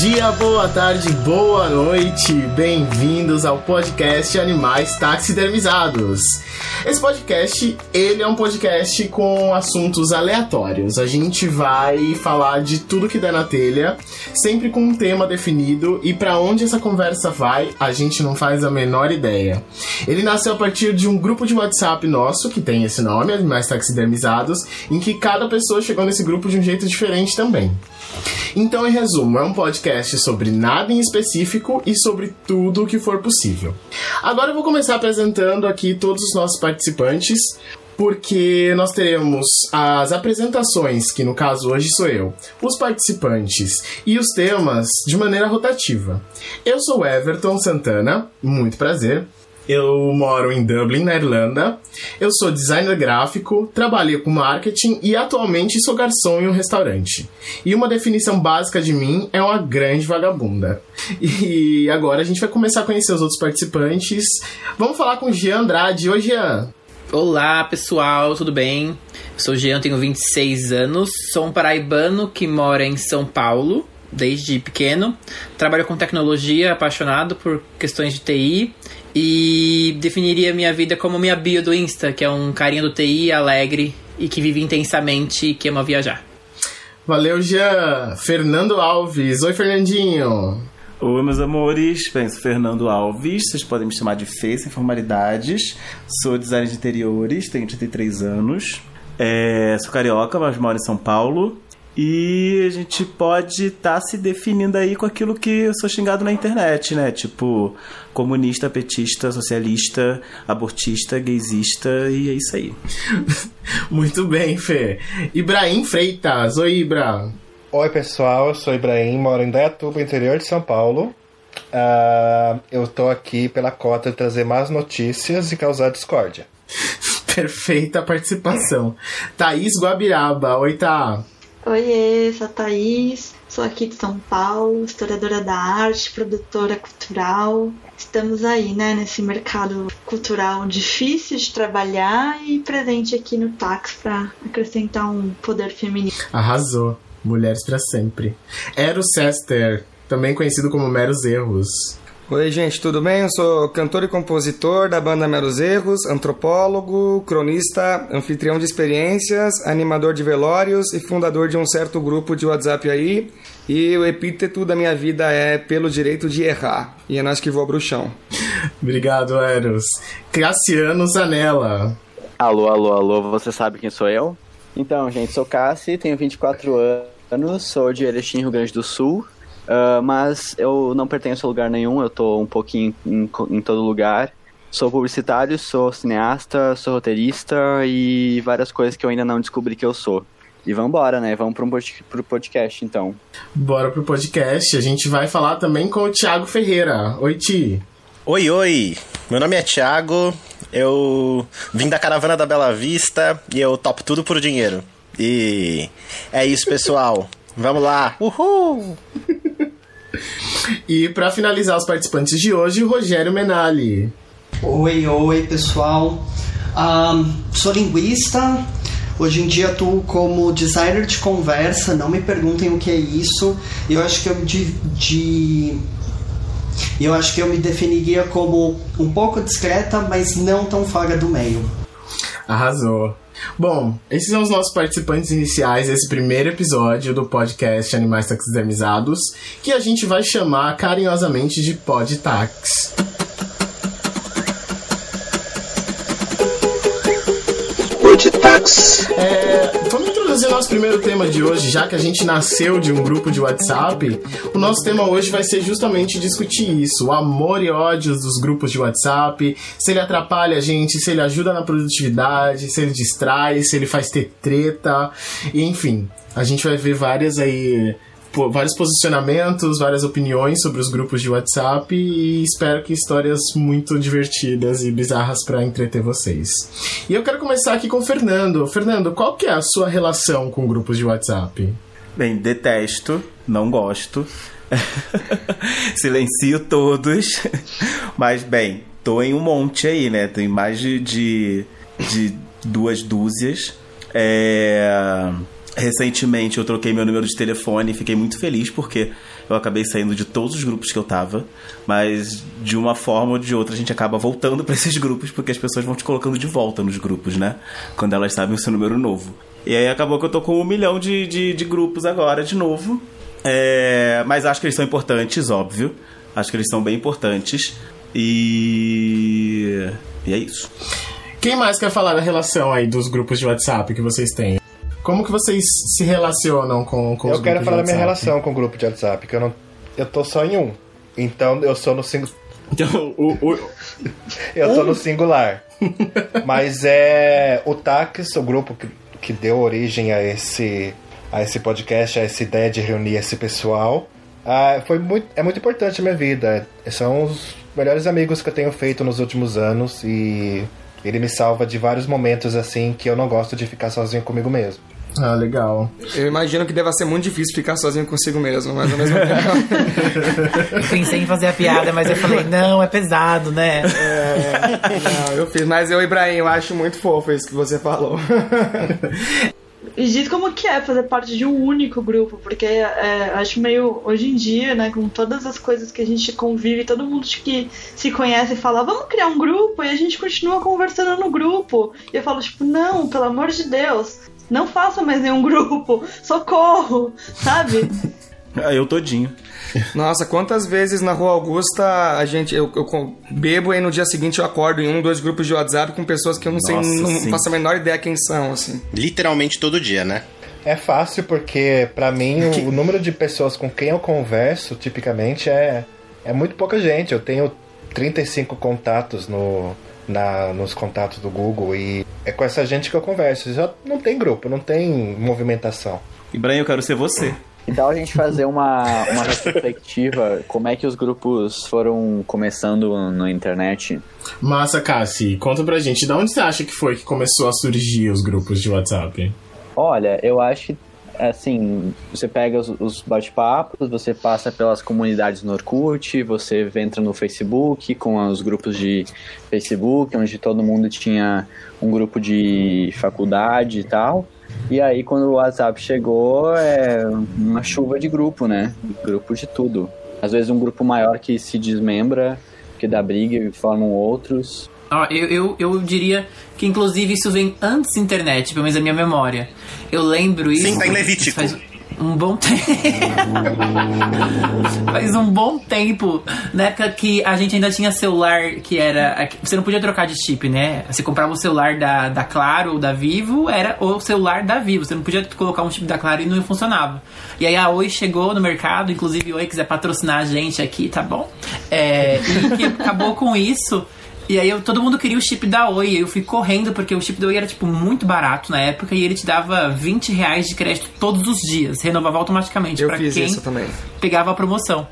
Dia, boa tarde, boa noite, bem-vindos ao podcast Animais Taxidermizados. Esse podcast, ele é um podcast com assuntos aleatórios. A gente vai falar de tudo que der na telha, sempre com um tema definido e para onde essa conversa vai, a gente não faz a menor ideia. Ele nasceu a partir de um grupo de WhatsApp nosso, que tem esse nome, Animais Taxidermizados, em que cada pessoa chegou nesse grupo de um jeito diferente também. Então, em resumo, é um podcast sobre nada em específico e sobre tudo o que for possível. Agora eu vou começar apresentando aqui todos os nossos participantes, porque nós teremos as apresentações, que no caso hoje sou eu, os participantes e os temas de maneira rotativa. Eu sou Everton Santana, muito prazer. Eu moro em Dublin, na Irlanda. Eu sou designer gráfico, trabalhei com marketing e atualmente sou garçom em um restaurante. E uma definição básica de mim é uma grande vagabunda. E agora a gente vai começar a conhecer os outros participantes. Vamos falar com o Jean Andrade. Oi, Jean. Olá, pessoal, tudo bem? Eu sou o Jean, tenho 26 anos, sou um paraibano que mora em São Paulo desde pequeno. Trabalho com tecnologia, apaixonado por questões de TI e definiria minha vida como minha bio do Insta, que é um carinha do TI alegre e que vive intensamente e que ama viajar. Valeu, Jean. Fernando Alves. Oi, Fernandinho. Oi, meus amores. Bem, sou Fernando Alves. Vocês podem me chamar de Fê, sem formalidades. Sou designer de interiores, tenho 33 anos. É, sou carioca, mas moro em São Paulo. E a gente pode estar tá se definindo aí com aquilo que eu sou xingado na internet, né? Tipo, comunista, petista, socialista, abortista, gaysista, e é isso aí. Muito bem, Fê. Ibrahim Freitas. Oi, Ibra. Oi, pessoal. Eu sou Ibrahim, moro em Dayatuba, interior de São Paulo. Uh, eu tô aqui pela cota de trazer más notícias e causar discórdia. Perfeita participação. Thaís Guabiraba. Oi, Tá. Oiê, sou a Thaís, sou aqui de São Paulo, historiadora da arte, produtora cultural. Estamos aí, né, nesse mercado cultural difícil de trabalhar e presente aqui no Tax para acrescentar um poder feminino. Arrasou. Mulheres para sempre. Eros Sester, também conhecido como Meros Erros. Oi, gente, tudo bem? Eu sou cantor e compositor da banda Meros Erros, antropólogo, cronista, anfitrião de experiências, animador de velórios e fundador de um certo grupo de WhatsApp aí. E o epíteto da minha vida é pelo direito de errar. E é nós que voa bruxão. Obrigado, Eros. Cassiano Zanella. Alô, alô, alô, você sabe quem sou eu? Então, gente, sou Cassi, tenho 24 anos, sou de Erechim, Rio Grande do Sul. Uh, mas eu não pertenço a lugar nenhum, eu tô um pouquinho em, em, todo lugar. Sou publicitário, sou cineasta, sou roteirista e várias coisas que eu ainda não descobri que eu sou. E vambora, né? Vamos pro, pro podcast, então. Bora pro podcast. A gente vai falar também com o Thiago Ferreira. Oi, Ti. Oi, oi. Meu nome é Thiago. Eu vim da caravana da Bela Vista e eu topo tudo por dinheiro. E é isso, pessoal. Vamos lá. Uhul! e para finalizar os participantes de hoje, o Rogério Menali. Oi, oi, pessoal. Um, sou linguista. Hoje em dia atuo como designer de conversa. Não me perguntem o que é isso. Eu acho que eu me de, de eu acho que eu me definiria como um pouco discreta, mas não tão fora do meio. Arrasou. Bom, esses são os nossos participantes iniciais desse primeiro episódio do podcast Animais Taxidermizados, que a gente vai chamar carinhosamente de Podtax. É, vamos introduzir nosso primeiro tema de hoje, já que a gente nasceu de um grupo de WhatsApp. O nosso tema hoje vai ser justamente discutir isso: o amor e ódio dos grupos de WhatsApp, se ele atrapalha a gente, se ele ajuda na produtividade, se ele distrai, se ele faz ter treta, enfim. A gente vai ver várias aí vários posicionamentos, várias opiniões sobre os grupos de WhatsApp e espero que histórias muito divertidas e bizarras para entreter vocês. E eu quero começar aqui com o Fernando. Fernando, qual que é a sua relação com grupos de WhatsApp? Bem, detesto, não gosto. Silencio todos. Mas, bem, tô em um monte aí, né? Tem mais de, de, de duas dúzias. É Recentemente eu troquei meu número de telefone e fiquei muito feliz porque eu acabei saindo de todos os grupos que eu tava, mas de uma forma ou de outra a gente acaba voltando para esses grupos porque as pessoas vão te colocando de volta nos grupos, né? Quando elas sabem o seu número novo. E aí acabou que eu tô com um milhão de, de, de grupos agora de novo. É, mas acho que eles são importantes, óbvio. Acho que eles são bem importantes. E. E é isso. Quem mais quer falar da relação aí dos grupos de WhatsApp que vocês têm? Como que vocês se relacionam com, com os Eu quero falar da minha relação com o grupo de WhatsApp, que eu não. Eu tô só em um. Então eu sou no singular. Então, o, o- Eu tô no singular. Mas é. O Tax, o grupo que, que deu origem a esse, a esse podcast, a essa ideia de reunir esse pessoal, ah, foi muito, é muito importante na minha vida. São os melhores amigos que eu tenho feito nos últimos anos e ele me salva de vários momentos assim que eu não gosto de ficar sozinho comigo mesmo. Ah, legal. Eu imagino que deva ser muito difícil ficar sozinho consigo mesmo, mas ao mesmo tempo. Eu pensei em fazer a piada, mas eu falei, não, é pesado, né? Não, eu fiz. Mas eu, Ibrahim, eu acho muito fofo isso que você falou. E diz como que é fazer parte de um único grupo, porque é, acho meio hoje em dia, né, com todas as coisas que a gente convive, todo mundo que se conhece fala, vamos criar um grupo e a gente continua conversando no grupo. E eu falo, tipo, não, pelo amor de Deus, não faça mais nenhum grupo, socorro, sabe? Ah, Eu todinho. Nossa, quantas vezes na Rua Augusta a gente eu, eu com- bebo e no dia seguinte eu acordo em um, dois grupos de WhatsApp com pessoas que eu não sei, Nossa, não sim. faço a menor ideia quem são, assim. Literalmente todo dia, né? É fácil porque, pra mim, o, o número de pessoas com quem eu converso, tipicamente, é, é muito pouca gente. Eu tenho 35 contatos no, na, nos contatos do Google e é com essa gente que eu converso. Já não tem grupo, não tem movimentação. Ibrahim, eu quero ser você. Então a gente fazer uma, uma retrospectiva, como é que os grupos foram começando na internet. Massa, Cassi, conta pra gente, de onde você acha que foi que começou a surgir os grupos de WhatsApp? Olha, eu acho que assim, você pega os, os bate-papos, você passa pelas comunidades no Orkut, você entra no Facebook com os grupos de Facebook, onde todo mundo tinha um grupo de faculdade e tal. E aí quando o WhatsApp chegou, é uma chuva de grupo, né? Grupo de tudo. Às vezes um grupo maior que se desmembra, que dá briga e formam outros. Eu, eu, eu diria que inclusive isso vem antes da internet, pelo menos a minha memória. Eu lembro isso. Sim, tá em Levítico. Faz um bom tempo. faz um bom tempo. Na época que a gente ainda tinha celular que era. Você não podia trocar de chip, né? Você comprava o celular da, da Claro ou da Vivo, era o celular da Vivo. Você não podia colocar um chip da Claro e não funcionava. E aí a Oi chegou no mercado, inclusive Oi quiser patrocinar a gente aqui, tá bom? É, e que acabou com isso. E aí eu, todo mundo queria o chip da Oi. Eu fui correndo porque o chip da Oi era tipo muito barato na época e ele te dava 20 reais de crédito todos os dias. Renovava automaticamente Eu pra fiz quem isso também. pegava a promoção.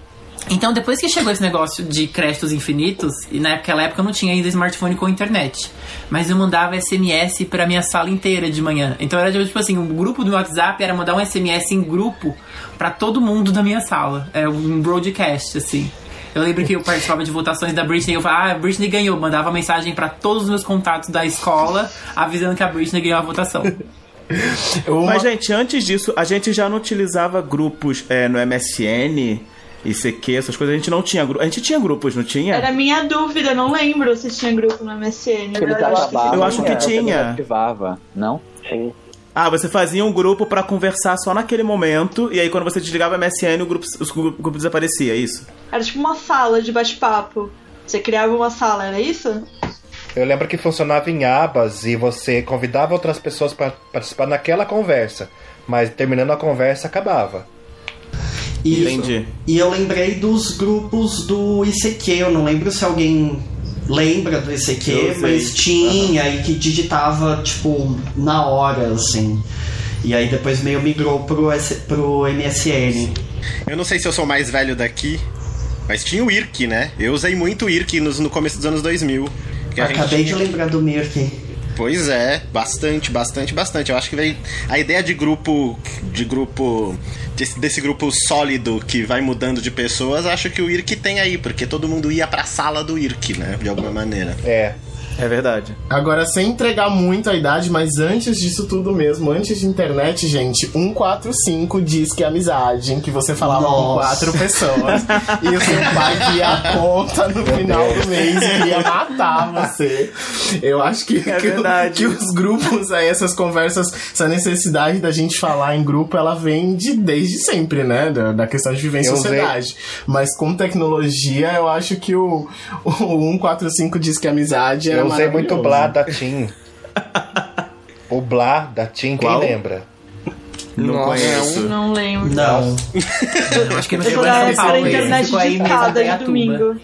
Então, depois que chegou esse negócio de créditos infinitos, e naquela época eu não tinha ainda smartphone com internet, mas eu mandava SMS pra minha sala inteira de manhã. Então era tipo assim, um grupo do meu WhatsApp era mandar um SMS em grupo pra todo mundo da minha sala. É um broadcast, assim. Eu lembro que eu participava de votações da Britney e eu falava, ah, a Britney ganhou. Mandava mensagem pra todos os meus contatos da escola, avisando que a Britney ganhou a votação. Uma- Mas, gente, antes disso, a gente já não utilizava grupos é, no MSN, ICQ, essas coisas. A gente não tinha grupos. A gente tinha grupos, não tinha? Era minha dúvida, não lembro se tinha grupo no MSN. Eu acho que travava, Eu acho que né? tinha. Ele ativava, não? Sim. Ah, você fazia um grupo pra conversar só naquele momento, e aí quando você desligava o MSN, o grupo, o grupo desaparecia, é isso? Era tipo uma sala de bate-papo. Você criava uma sala, era isso? Eu lembro que funcionava em abas e você convidava outras pessoas para participar naquela conversa, mas terminando a conversa acabava. E, Entendi. e eu lembrei dos grupos do ICQ, eu não lembro se alguém lembra do sei. mas tinha e que digitava, tipo, na hora, assim. E aí depois meio migrou pro, S- pro MSN. Eu não sei se eu sou mais velho daqui, mas tinha o IRC, né? Eu usei muito o IRC nos- no começo dos anos 2000. que a gente Acabei de lembrar do Mirk. Pois é, bastante, bastante, bastante. Eu acho que a ideia de grupo, de grupo, desse, desse grupo sólido que vai mudando de pessoas. Acho que o IRC tem aí, porque todo mundo ia pra sala do IRC, né? De alguma maneira. É. É verdade. Agora, sem entregar muito a idade, mas antes disso tudo mesmo, antes de internet, gente, 145 diz que é amizade, em que você falava com Nossa. quatro pessoas e o seu pai via a conta no final do mês e queria matar você. Eu acho que, É que, verdade. que os grupos aí, essas conversas, essa necessidade da gente falar em grupo, ela vem de desde sempre, né? Da, da questão de viver em Eu sociedade. Mas com tecnologia, eu acho que o, o 145 diz que é amizade é Eu usei muito. Blá da Tim. o Blá da Tim, quem Qual? lembra? Não Nossa. conheço. Não lembro. Não. Eu acho que não chegou em São Paulo. internet ficou aí de mesmo, de Indaiatuba. domingo.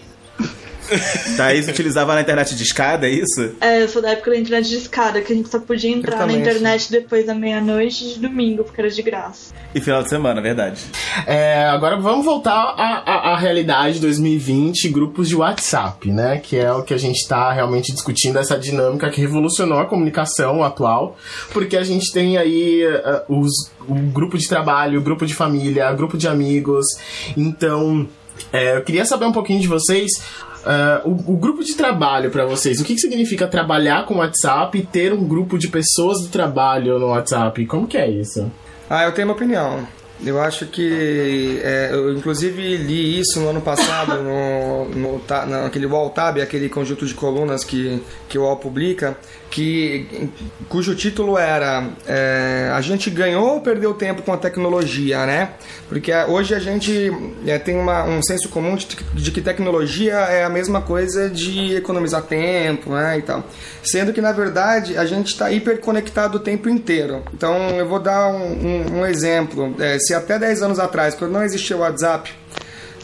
Thaís utilizava na internet de escada, é isso? É, eu sou da época da internet de escada, que a gente só podia entrar na internet depois da meia-noite de domingo, porque era de graça. E final de semana, verdade. É, agora vamos voltar à, à, à realidade 2020, grupos de WhatsApp, né? Que é o que a gente está realmente discutindo, essa dinâmica que revolucionou a comunicação atual, porque a gente tem aí eh, os, o grupo de trabalho, o grupo de família, o grupo de amigos. Então, é, eu queria saber um pouquinho de vocês. Eh, o, o grupo de trabalho para vocês, o que, que significa trabalhar com WhatsApp e ter um grupo de pessoas do trabalho no WhatsApp? Como que é isso? Ah, eu tenho uma opinião. Eu acho que. é, eu, inclusive, li isso no ano passado, no, no, naquele Wall Tab, aquele conjunto de colunas que, que o UOL publica, que, cujo título era é, A gente ganhou ou perdeu tempo com a tecnologia, né? Porque é, hoje a gente é, tem uma, um senso comum de, de que tecnologia é a mesma coisa de economizar tempo, né? E tal. Sendo que, na verdade, a gente está hiperconectado o tempo inteiro. Então, eu vou dar um, um- um exemplo. É, se até 10 anos atrás, quando não existia o WhatsApp,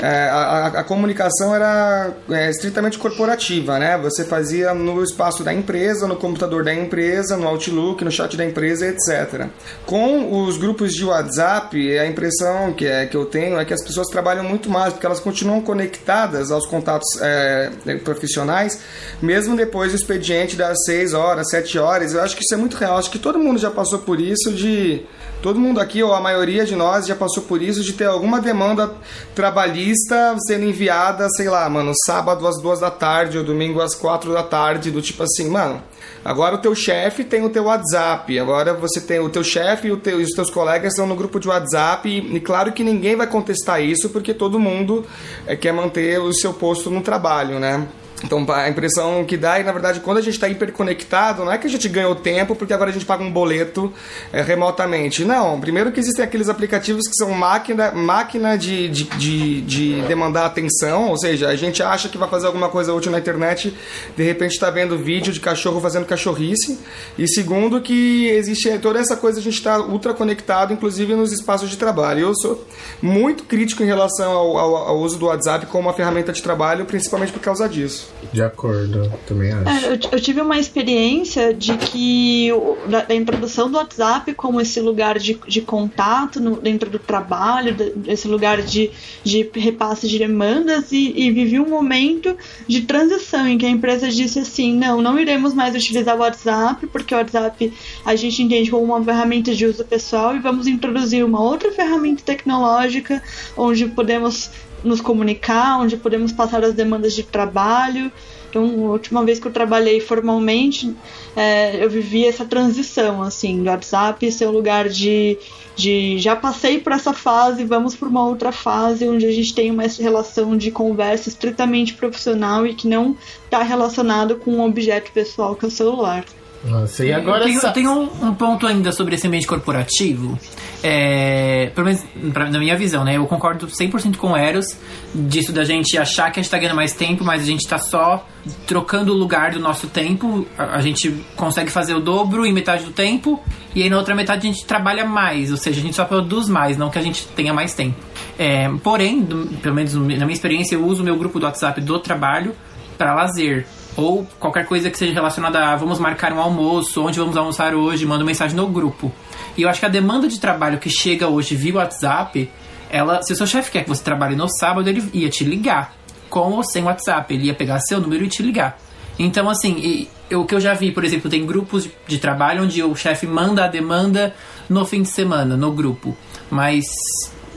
é, a, a- comunicação era é, estritamente corporativa, né? Você fazia no espaço da empresa, no computador da empresa, no Outlook, no chat da empresa, etc. Com os grupos de WhatsApp, a impressão que, é, que eu tenho é que as pessoas trabalham muito mais, porque elas continuam conectadas aos contatos é, profissionais, mesmo depois do expediente das 6 horas, 7 horas. Eu acho que isso é muito real. Acho que todo mundo já passou por isso de Todo mundo aqui, ou a maioria de nós, já passou por isso de ter alguma demanda trabalhista sendo enviada, sei lá, mano, sábado às duas da tarde ou domingo às quatro da tarde, do tipo assim, mano. Agora o teu chefe tem o teu WhatsApp, agora você tem o teu chefe e, teu- e os teus colegas estão no grupo de WhatsApp e, e claro que ninguém vai contestar isso porque todo mundo eh, quer manter o seu posto no trabalho, né? Então a impressão que dá é, na verdade, quando a gente está hiperconectado, não é que a gente ganhou tempo porque agora a gente paga um boleto é, remotamente. Não, primeiro que existem aqueles aplicativos que são máquina, máquina de, de, de, de demandar atenção, ou seja, a gente acha que vai fazer alguma coisa útil na internet, de repente está vendo vídeo de cachorro fazendo cachorrice. E segundo que existe toda essa coisa, a gente está ultra conectado, inclusive nos espaços de trabalho. Eu sou muito crítico em relação ao, ao, ao uso do WhatsApp como uma ferramenta de trabalho, principalmente por causa disso. De acordo, também acho. É, eu, eu tive uma experiência de que da, da introdução do WhatsApp como esse lugar de, de contato no- dentro do trabalho, esse lugar de, de repasse de demandas, e, e vivi um momento de transição em que a empresa disse assim: não, não iremos mais utilizar o WhatsApp, porque o WhatsApp a gente entende como uma ferramenta de uso pessoal e vamos introduzir uma outra ferramenta tecnológica onde podemos nos comunicar, onde podemos passar as demandas de trabalho. Então, a última vez que eu trabalhei formalmente, é, eu vivi essa transição, assim, do WhatsApp ser um lugar de, de já passei por essa fase, vamos para uma outra fase onde a gente tem uma relação de conversa estritamente profissional e que não está relacionado com um objeto pessoal que é o celular. Nossa, e agora eu tenho, essa- eu tenho um, um ponto ainda sobre esse ambiente corporativo. É, pelo menos pra- na minha visão, né? Eu concordo 100% com o Eros disso da gente achar que a gente tá ganhando mais tempo, mas a gente tá só trocando o lugar do nosso tempo. A, a gente consegue fazer o dobro em metade do tempo e aí na outra metade a gente trabalha mais, ou seja, a gente só produz mais, não que a gente tenha mais tempo. É, porém, do- pelo menos na minha experiência, eu uso o meu grupo do WhatsApp do trabalho para lazer. Ou qualquer coisa que seja relacionada a vamos marcar um almoço, onde vamos almoçar hoje, manda mensagem no grupo. E eu acho que a demanda de trabalho que chega hoje via WhatsApp, ela, se o seu chefe quer que você trabalhe no sábado, ele ia te ligar. Com ou sem WhatsApp, ele ia pegar seu número e te ligar. Então, assim, e- eu- o que eu já vi, por exemplo, tem grupos de, de trabalho onde o chefe manda a demanda no fim de semana, no grupo. Mas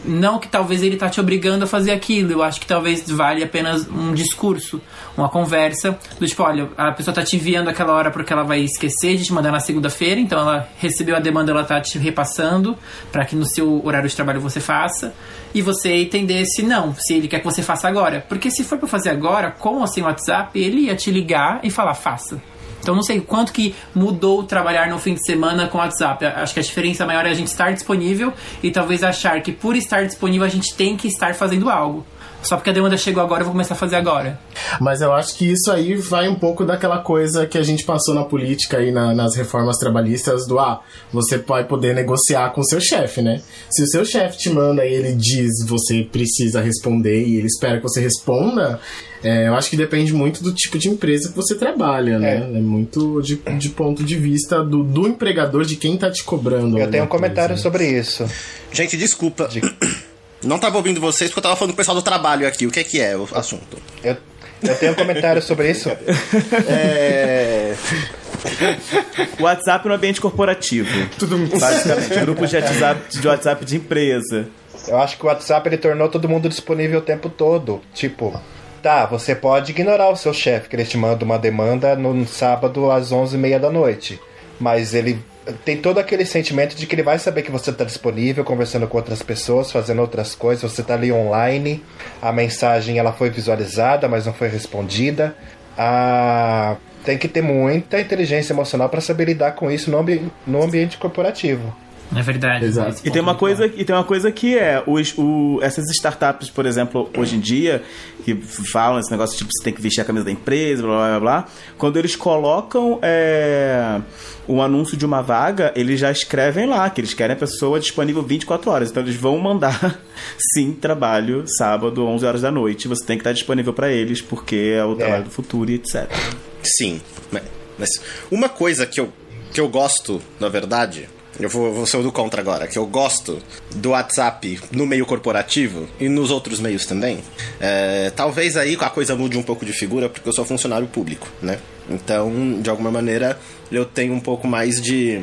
Não que talvez ele tá te obrigando a fazer aquilo, eu acho que talvez vale apenas um discurso, uma conversa, do tipo, olha, a pessoa tá te enviando aquela hora porque ela vai esquecer de te mandar na segunda-feira, então ela recebeu a demanda, ela tá te repassando para que no seu horário de trabalho você faça, e você entender se não, se ele quer que você faça agora. Porque se for para fazer agora, com ou sem WhatsApp, ele ia te ligar e falar, faça. Então não sei quanto que mudou trabalhar no fim de semana com o WhatsApp. Acho que a diferença maior é a gente estar disponível e talvez achar que por estar disponível a gente tem que estar fazendo algo. Só porque a demanda chegou agora, eu vou começar a fazer agora. Mas eu acho que isso aí vai um pouco daquela coisa que a gente passou na política aí na, nas reformas trabalhistas do ah, você vai poder negociar com o seu chefe, né? Se o seu chefe te manda e ele diz você precisa responder e ele espera que você responda, é, eu acho que depende muito do tipo de empresa que você trabalha, né? É, muito de, de ponto de vista do, do empregador, de quem tá te cobrando. Eu tenho um comentário coisa. sobre isso. Gente, desculpa. De... Não tava ouvindo vocês porque eu tava falando com o pessoal do trabalho aqui. O que é que é o assunto? Eu, eu tenho um comentário sobre isso. é. WhatsApp no ambiente corporativo. Tudo Basicamente, grupos de WhatsApp, de WhatsApp de empresa. Eu acho que o WhatsApp ele tornou todo mundo disponível o tempo todo. Tipo, tá, você pode ignorar o seu chefe que ele te manda uma demanda no sábado às 11h30 da noite. Mas ele tem todo aquele sentimento de que ele vai saber que você está disponível, conversando com outras pessoas, fazendo outras coisas, você está ali online, a mensagem ela foi visualizada, mas não foi respondida. Ah, tem que ter muita inteligência emocional para saber lidar com isso no, ambi no ambiente corporativo. É verdade. Exato. E tem uma coisa, e tem uma coisa que é os, o, essas startups, por exemplo, hoje em dia, que falam esse negócio tipo você tem que vestir a camisa da empresa, blá blá blá. Quando eles colocam é, um anúncio de uma vaga, eles já escrevem lá que eles querem a pessoa disponível 24 horas. Então eles vão mandar sim trabalho sábado, 11 horas da noite. Você tem que estar disponível para eles porque é o trabalho é. do futuro e etc. Sim, mas uma coisa que eu que eu gosto, na verdade, eu vou, vou ser o do contra agora, que eu gosto do WhatsApp no meio corporativo e nos outros meios também. É, talvez aí a coisa mude um pouco de figura, porque eu sou funcionário público, né? Então, de alguma maneira, eu tenho um pouco mais de,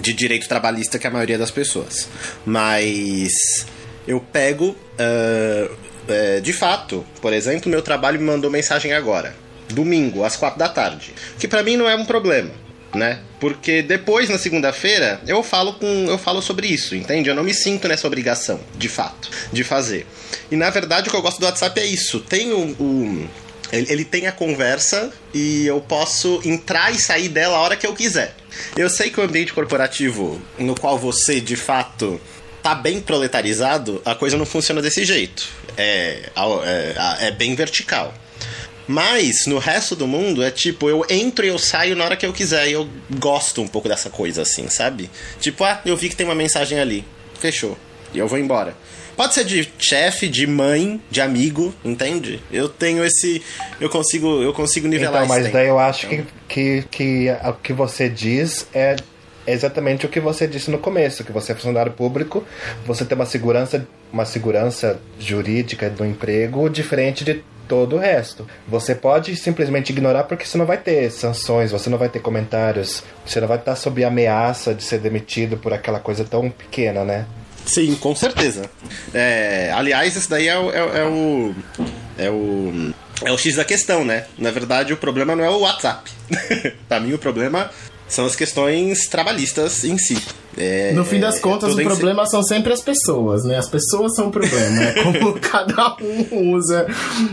de direito trabalhista que a maioria das pessoas. Mas eu pego. Uh, é, de fato, por exemplo, meu trabalho me mandou mensagem agora, domingo, às quatro da tarde. Que para mim não é um problema né? Porque depois na segunda-feira eu falo com eu falo sobre isso, entende? Eu não me sinto nessa obrigação, de fato, de fazer. E na verdade o que eu gosto do WhatsApp é isso. Tem o, o ele, tem a conversa e eu posso entrar e sair dela a hora que eu quiser. Eu sei que o ambiente corporativo no qual você de fato tá bem proletarizado, a coisa não funciona desse jeito. É, é, é bem vertical. Mas no resto do mundo é tipo, eu entro e eu saio na hora que eu quiser. E eu gosto um pouco dessa coisa assim, sabe? Tipo, ah, eu vi que tem uma mensagem ali. Fechou. E eu vou embora. Pode ser de chefe, de mãe, de amigo, entende? Eu tenho esse. Eu consigo, eu consigo nivelar então, mas daí eu acho então. que, que, que o que você diz é exatamente o que você disse no começo, que você é funcionário público, você tem uma segurança, uma segurança jurídica do emprego diferente de todo o resto. Você pode simplesmente ignorar porque você não vai ter sanções, você não vai ter comentários, você não vai estar sob ameaça de ser demitido por aquela coisa tão pequena, né? Sim, com certeza. É, aliás, esse daí é, o, é, é o. É o. É o X da questão, né? Na verdade, o problema não é o WhatsApp. pra mim, o problema são as questões trabalhistas em si. É, no fim das é, contas, o problema são sempre as pessoas, né? As pessoas são o problema. É como cada um usa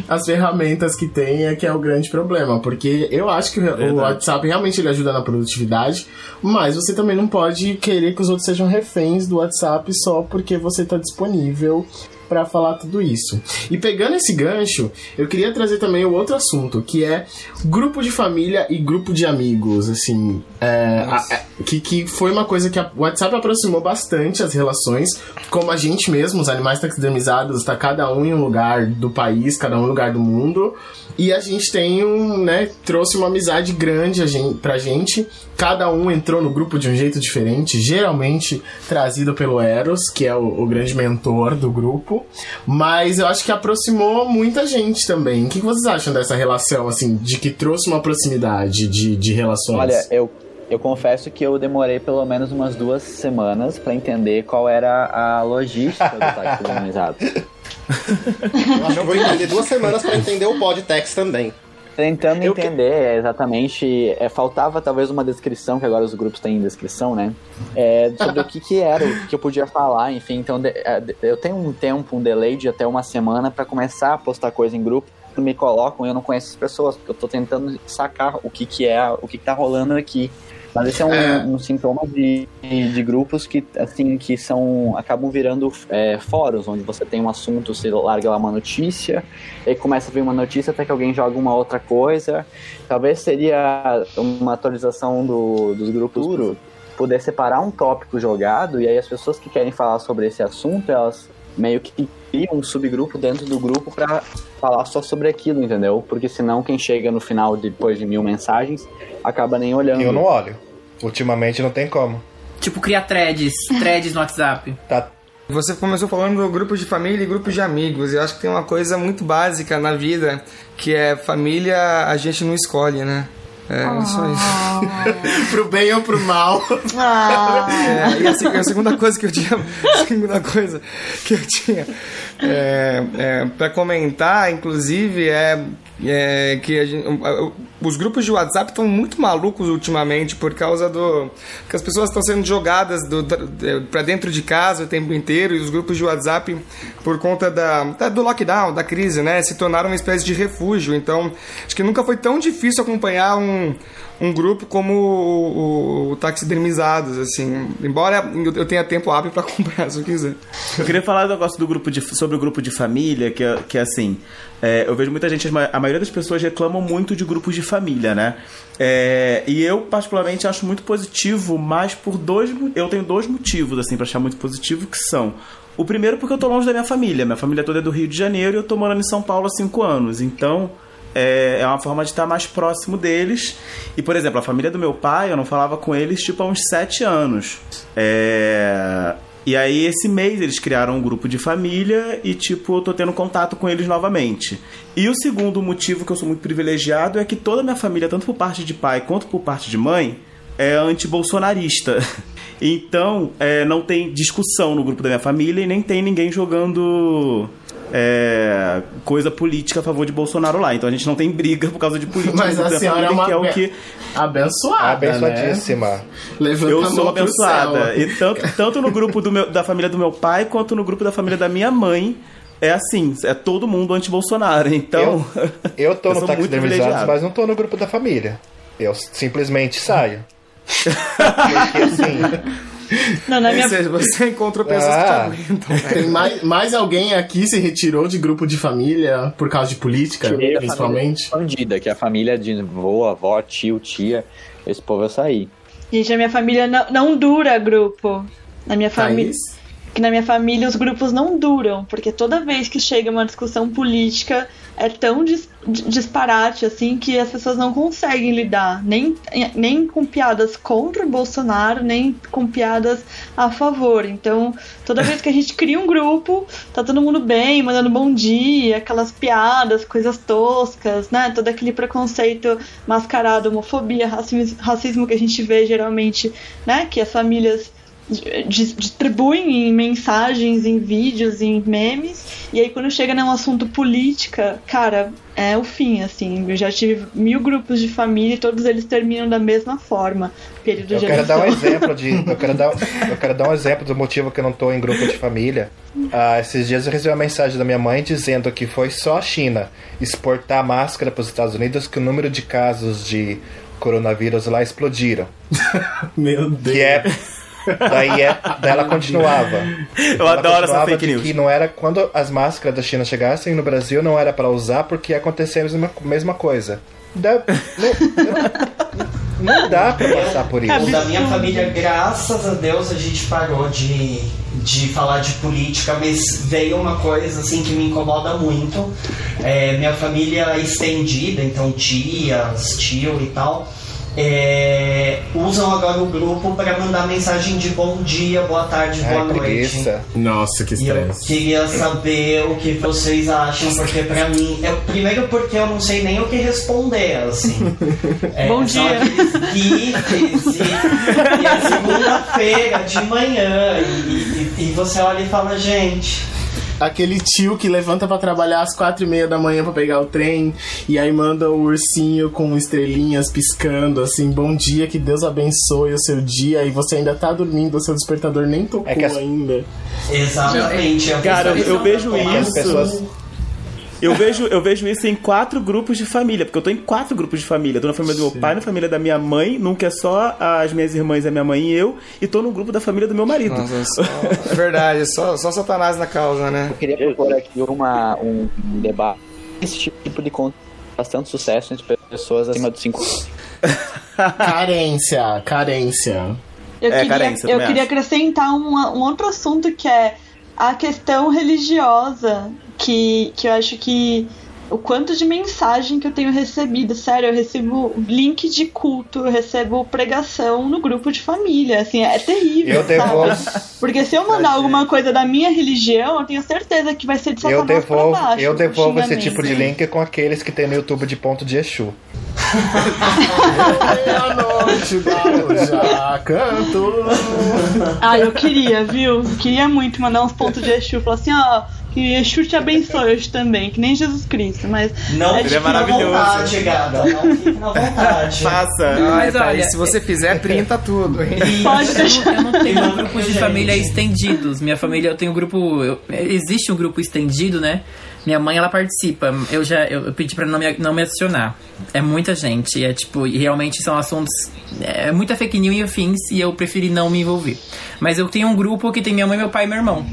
as ferramentas que tem é que é o grande problema. Porque eu acho que o, o WhatsApp realmente ele ajuda na produtividade, mas você também não pode querer que os outros sejam reféns do WhatsApp só porque você está disponível para falar tudo isso. E pegando esse gancho, eu queria trazer também o outro assunto, que é grupo de família e grupo de amigos, assim, é, a, a, que, que foi uma coisa que o WhatsApp aproximou bastante as relações, como a gente mesmo, os animais taxidermizados, tá cada um em um lugar do país, cada um em um lugar do mundo, e a gente tem um, né, trouxe uma amizade grande a gente, pra gente. Cada um entrou no grupo de um jeito diferente, geralmente trazido pelo Eros, que é o, o grande mentor do grupo. Mas eu acho que aproximou muita gente também. O que vocês acham dessa relação, assim, de que trouxe uma proximidade de, de relações? Olha, eu Eu confesso que eu demorei pelo menos umas duas semanas pra entender qual era a logística do táxi organizado. Eu acho que eu vou entender duas semanas pra entender o podtext também. Tentando Eu entender é, exatamente, é, faltava talvez uma descrição, que agora os grupos têm descrição, né? É, sobre o que que era, o que eu podia falar, enfim. Então de- é, eu tenho um tempo, um delay de até uma semana pra começar a postar coisa em grupo. Me colocam e eu não conheço as pessoas, porque eu tô tentando sacar o que que é, o que que tá rolando aqui. Mas esse é um, É. um sintoma de, de, grupos que, assim, que são, acabam virando é, fóruns, onde você tem um assunto, você larga lá uma notícia, aí começa a vir uma notícia até que alguém joga uma outra coisa. Talvez seria uma atualização do, dos grupos duro, poder separar um tópico jogado, e aí as pessoas que querem falar sobre esse assunto, elas meio que criam um subgrupo dentro do grupo pra falar só sobre aquilo, entendeu? Porque senão quem chega no final, depois de mil mensagens, acaba nem olhando. Eu não olho. Ultimamente não tem como. Tipo, criar threads, threads no WhatsApp. Tá. Você começou falando do grupo de família e grupo de amigos. E eu acho que tem uma coisa muito básica na vida, que é família a gente não escolhe, né? É isso aí. pro bem ou pro mal. Ah, É, e a, se- a segunda coisa que eu tinha, a segunda coisa que eu tinha é, é, para comentar, inclusive, é, é que gente- os grupos de WhatsApp estão muito malucos ultimamente por causa do que as pessoas estão sendo jogadas para dentro de casa o tempo inteiro e os grupos de WhatsApp por conta da, da- do lockdown, da crise, né, se tornaram uma espécie de refúgio. Então, acho que nunca foi tão difícil acompanhar um um grupo como o, o, o Taxidermizados, assim. Embora eu tenha tempo hábil pra acompanhar, se eu quiser. Eu queria falar um negócio do grupo de, sobre o grupo de família, que, é- que é assim. é, eu vejo muita gente, a ma- a maioria das pessoas reclamam muito de grupos de família, né? É, e eu, particularmente, acho muito positivo, mas por dois. Eu tenho dois motivos, assim, pra achar muito positivo, que são. O primeiro, porque eu tô longe da minha família. Minha família toda é do Rio de Janeiro e eu tô morando em São Paulo há cinco anos. Então. É, é uma forma de estar mais próximo deles. E, por exemplo, a família do meu pai, eu não falava com eles tipo há uns sete anos. É, E aí, esse mês, eles criaram um grupo de família e, tipo, eu tô tendo contato com eles novamente. E o segundo motivo que eu sou muito privilegiado é que toda a minha família, tanto por parte de pai quanto por parte de mãe, é anti-bolsonarista. Então, é, não tem discussão no grupo da minha família e nem tem ninguém jogando é, coisa política a favor de Bolsonaro lá. Então a gente não tem briga por causa de política Mas no a senhora é uma que é o que abençoada, né? Abençoadíssima. Levanta eu sou abençoada. E tanto, tanto no grupo do meu- da família do meu pai quanto no grupo da família da minha mãe. É assim, é todo mundo anti-Bolsonaro. Então. Eu tô eu no privilegiado. mas não tô no grupo da família. Eu simplesmente saio. Porque assim, não, na Ou minha, seja, você encontrou pessoas que te Ah. aguentam. né? Tem mais, mais alguém aqui se retirou de grupo de família por causa de política, Tirei principalmente? família expandida, que é a família de vô, avó, tio, tia. Esse povo eu saí. gente, a minha família não, não dura grupo. Na minha família. Thaís? Que na minha família os grupos não duram, porque toda vez que chega uma discussão política é tão dis- disparate assim que as pessoas não conseguem lidar, nem, nem com piadas contra o Bolsonaro, nem com piadas a favor. Então, toda vez que a gente cria um grupo, tá todo mundo bem, mandando bom dia, aquelas piadas, coisas toscas, né? Todo aquele preconceito mascarado, homofobia, racismo, racismo que a gente vê geralmente, né? Que as famílias distribuem em mensagens, em vídeos, em memes. E aí quando chega num assunto política, cara, é o fim, assim. Eu já tive mil grupos de família e todos eles terminam da mesma forma. Período eu de quero dar um exemplo de. Eu quero dar, eu quero dar um exemplo do motivo que eu não tô em grupo de família. Ah, esses dias eu recebi uma mensagem da minha mãe dizendo que foi só a China exportar máscara para os Estados Unidos que o número de casos de coronavírus lá explodiram. Meu Deus. Que é. Daí, é, daí ela continuava. Eu Ela adoro essa continuava fake de news. Que não era quando as máscaras da China chegassem no Brasil não era para usar porque ia acontecer a mesma, mesma coisa. Dá- não, não- não dá pra passar por isso. Da minha família, graças a Deus, a gente parou de, de falar de política, mas veio uma coisa assim que me incomoda muito. É, minha família é estendida, então tias, tio e tal. é, usam agora o grupo para mandar mensagem de bom dia, boa tarde, boa Ai, noite. preguiça. Nossa, que eu estresse. queria saber o que vocês acham, porque pra mim. Eu, primeiro porque eu não sei nem o que responder, assim. É, Bom dia. gifs e, e a segunda-feira de manhã. E, e- e você olha e fala, gente. Aquele tio que levanta pra trabalhar às quatro e meia da manhã pra pegar o trem e aí manda o ursinho com estrelinhas piscando, assim, bom dia, que Deus abençoe o seu dia e você ainda tá dormindo, o seu despertador nem tocou É que as- ainda. Exatamente. eu Cara, fiz- eu vejo As isso. pessoas Eu vejo, eu vejo isso em quatro grupos de família, porque eu tô em quatro grupos de família. Tô na família do meu pai, na família da minha mãe, num que é só as minhas irmãs, a minha mãe e eu, e tô no grupo da família do meu marido. Nossa, só, é verdade, só, só Satanás na causa, né? Eu queria propor aqui uma, um debate. Esse tipo de conta faz tanto sucesso entre pessoas acima dos 5 anos. Carência, carência. Eu É, queria, carência, eu queria acho. acrescentar uma- um outro assunto que é a questão religiosa, que, que eu acho que o quanto de mensagem que eu tenho recebido, sério, eu recebo link de culto, eu recebo pregação no grupo de família, assim, é terrível, Eu devolvo, sabe? Porque se eu mandar alguma coisa da minha religião, eu tenho certeza que vai ser de eu satanás pra devolvo, baixo. eu devolvo esse tipo de link com aqueles que tem no YouTube de ponto de Exu. Meia noite, já cantou. Ah, eu queria, viu? Queria muito mandar uns pontos de Exu. Falar assim, ó, que Exu te abençoe hoje também, que nem Jesus Cristo. Mas Não É Ele é na maravilhoso. vontade, gata. Não fique na vontade. Ai, Mas olha, se você fizer, printa tudo, pode Eu deixar. não, eu não tenho grupos de família estendidos. Minha família, eu tenho grupo. eu- existe um grupo estendido, né? Minha mãe, ela participa. Eu já eu, eu pedi pra não me, não me adicionar. É muita gente. É tipo, e realmente são assuntos. É muita fake news e afins e eu preferi não me envolver. Mas eu tenho um grupo que tem minha mãe, meu pai e meu irmão.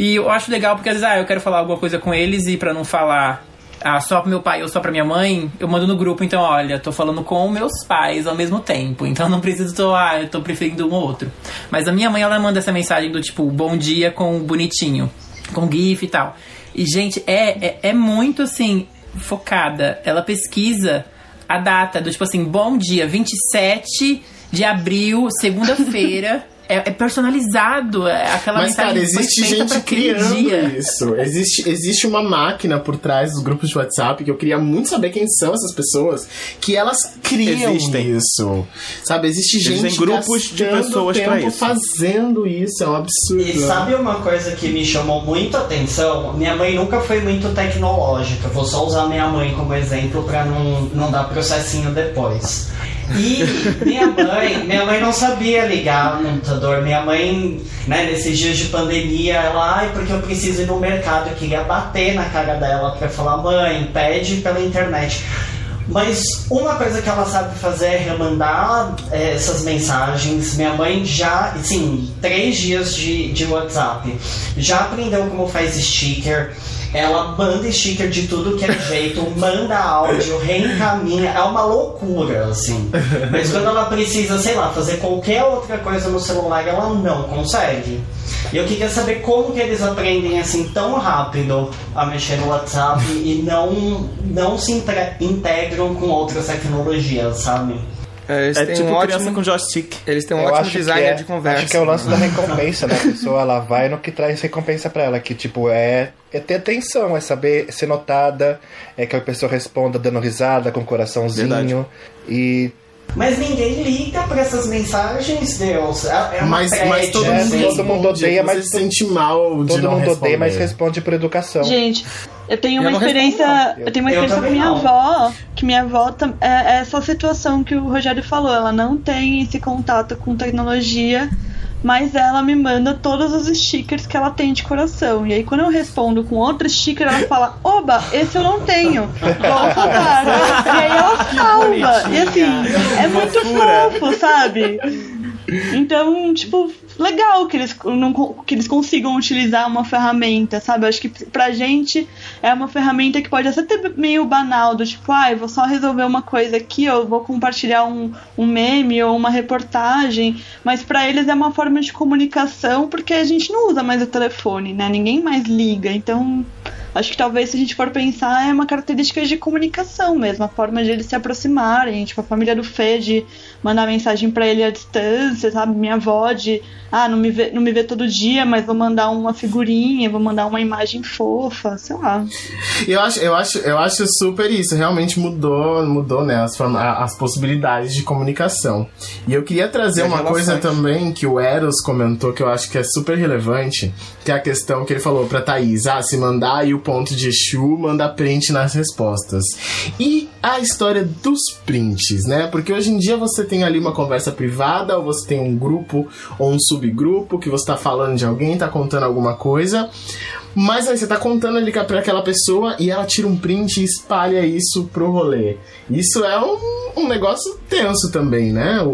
E eu acho legal porque às vezes, ah, eu quero falar alguma coisa com eles e pra não falar ah, só pro meu pai ou só pra minha mãe, eu mando no grupo, então, olha, tô falando com meus pais ao mesmo tempo. Então não preciso, tô, ah, eu tô preferindo um ou outro. Mas a minha mãe, ela manda essa mensagem do tipo, bom dia com bonitinho, com GIF e tal. E, gente, é, é, é muito assim, focada. Ela pesquisa a data do tipo assim, bom dia, 27 de abril, segunda-feira. É, é personalizado, é aquela Mas, cara, existe gente criando dia. isso. Existe, existe uma máquina por trás dos grupos de WhatsApp que eu queria muito saber quem são essas pessoas, que elas criam Existem. isso. Sabe, existe Existem gente grupos de pessoas tempo isso. fazendo isso, é um absurdo. E sabe uma coisa que me chamou muito a atenção? Minha mãe nunca foi muito tecnológica. Vou só usar minha mãe como exemplo pra não, não dar processinho depois. E minha mãe, minha mãe não sabia ligar no computador. Minha mãe, né, nesses dias de pandemia, ela, ai, porque eu preciso ir no mercado, eu queria bater na cara dela pra falar, mãe, pede pela internet. Mas uma coisa que ela sabe fazer é remandar eh, essas mensagens. Minha mãe já, sim, três dias de, de WhatsApp. Já aprendeu como faz sticker. Ela manda sticker de tudo que é jeito, manda áudio, reencaminha. É uma loucura, assim. Mas quando ela precisa, sei lá, fazer qualquer outra coisa no celular, ela não consegue. E eu queria saber como que eles aprendem assim tão rápido a mexer no WhatsApp e não, não se integram com outras tecnologias, sabe? É, eles É têm tipo um criança ótimo, com joystick. eles têm um Eu ótimo designer é- de conversa. Acho que é o lance da recompensa, né? A pessoa ela vai no que traz recompensa pra ela, que tipo é, é ter atenção, é saber ser notada, é que a pessoa responda dando risada com coraçãozinho Verdade. e Mas ninguém liga pra essas mensagens, Deus. É é uma Mas, mas todo mundo, É, todo mundo odeia, mas se sente mal de todo não mundo responder. odeia, mas responde por educação. Gente, eu tenho Eu uma não experiência. Eu tenho uma Eu experiência com minha não. avó, que minha avó é, é essa situação que o Rogério falou. Ela não tem esse contato com tecnologia, mas ela me manda todos os stickers que ela tem de coração. E aí quando eu respondo com outro sticker, ela fala: Oba, esse eu não tenho. Volta dar. E aí ela salva. E assim, é muito fofo, sabe? Então, tipo, legal que eles, não, que eles consigam utilizar uma ferramenta, sabe? Eu acho que pra gente é uma ferramenta que pode até meio banal, do tipo, ah, eu vou só resolver uma coisa aqui, ou vou compartilhar um, um meme ou uma reportagem, mas para eles é uma forma de comunicação porque a gente não usa mais o telefone, né? Ninguém mais liga, então acho que talvez se a gente for pensar é uma característica de comunicação mesmo, a forma de eles se aproximarem, tipo a família do Fê de mandar mensagem para ele à distância, sabe? Minha avó de, ah, não me vê, não me vê todo dia, mas vou mandar uma figurinha, vou mandar uma imagem fofa, sei lá. Eu acho, eu acho, eu acho super isso, realmente mudou, mudou, né, as, as possibilidades de comunicação. E eu queria trazer uma coisa também que o Eros comentou que eu acho que é super relevante, que é a questão que ele falou pra Thaís, ah, se mandar aí o ponto de Exu, manda print nas respostas. E a história dos prints, né? Porque hoje em dia você tem ali uma conversa privada, ou você tem um grupo ou um subgrupo que você tá falando de alguém, tá contando alguma coisa. Mas aí você tá contando ali pra aquela pessoa e ela tira um print e espalha isso pro rolê. Isso é um, um negócio tenso também, né? O,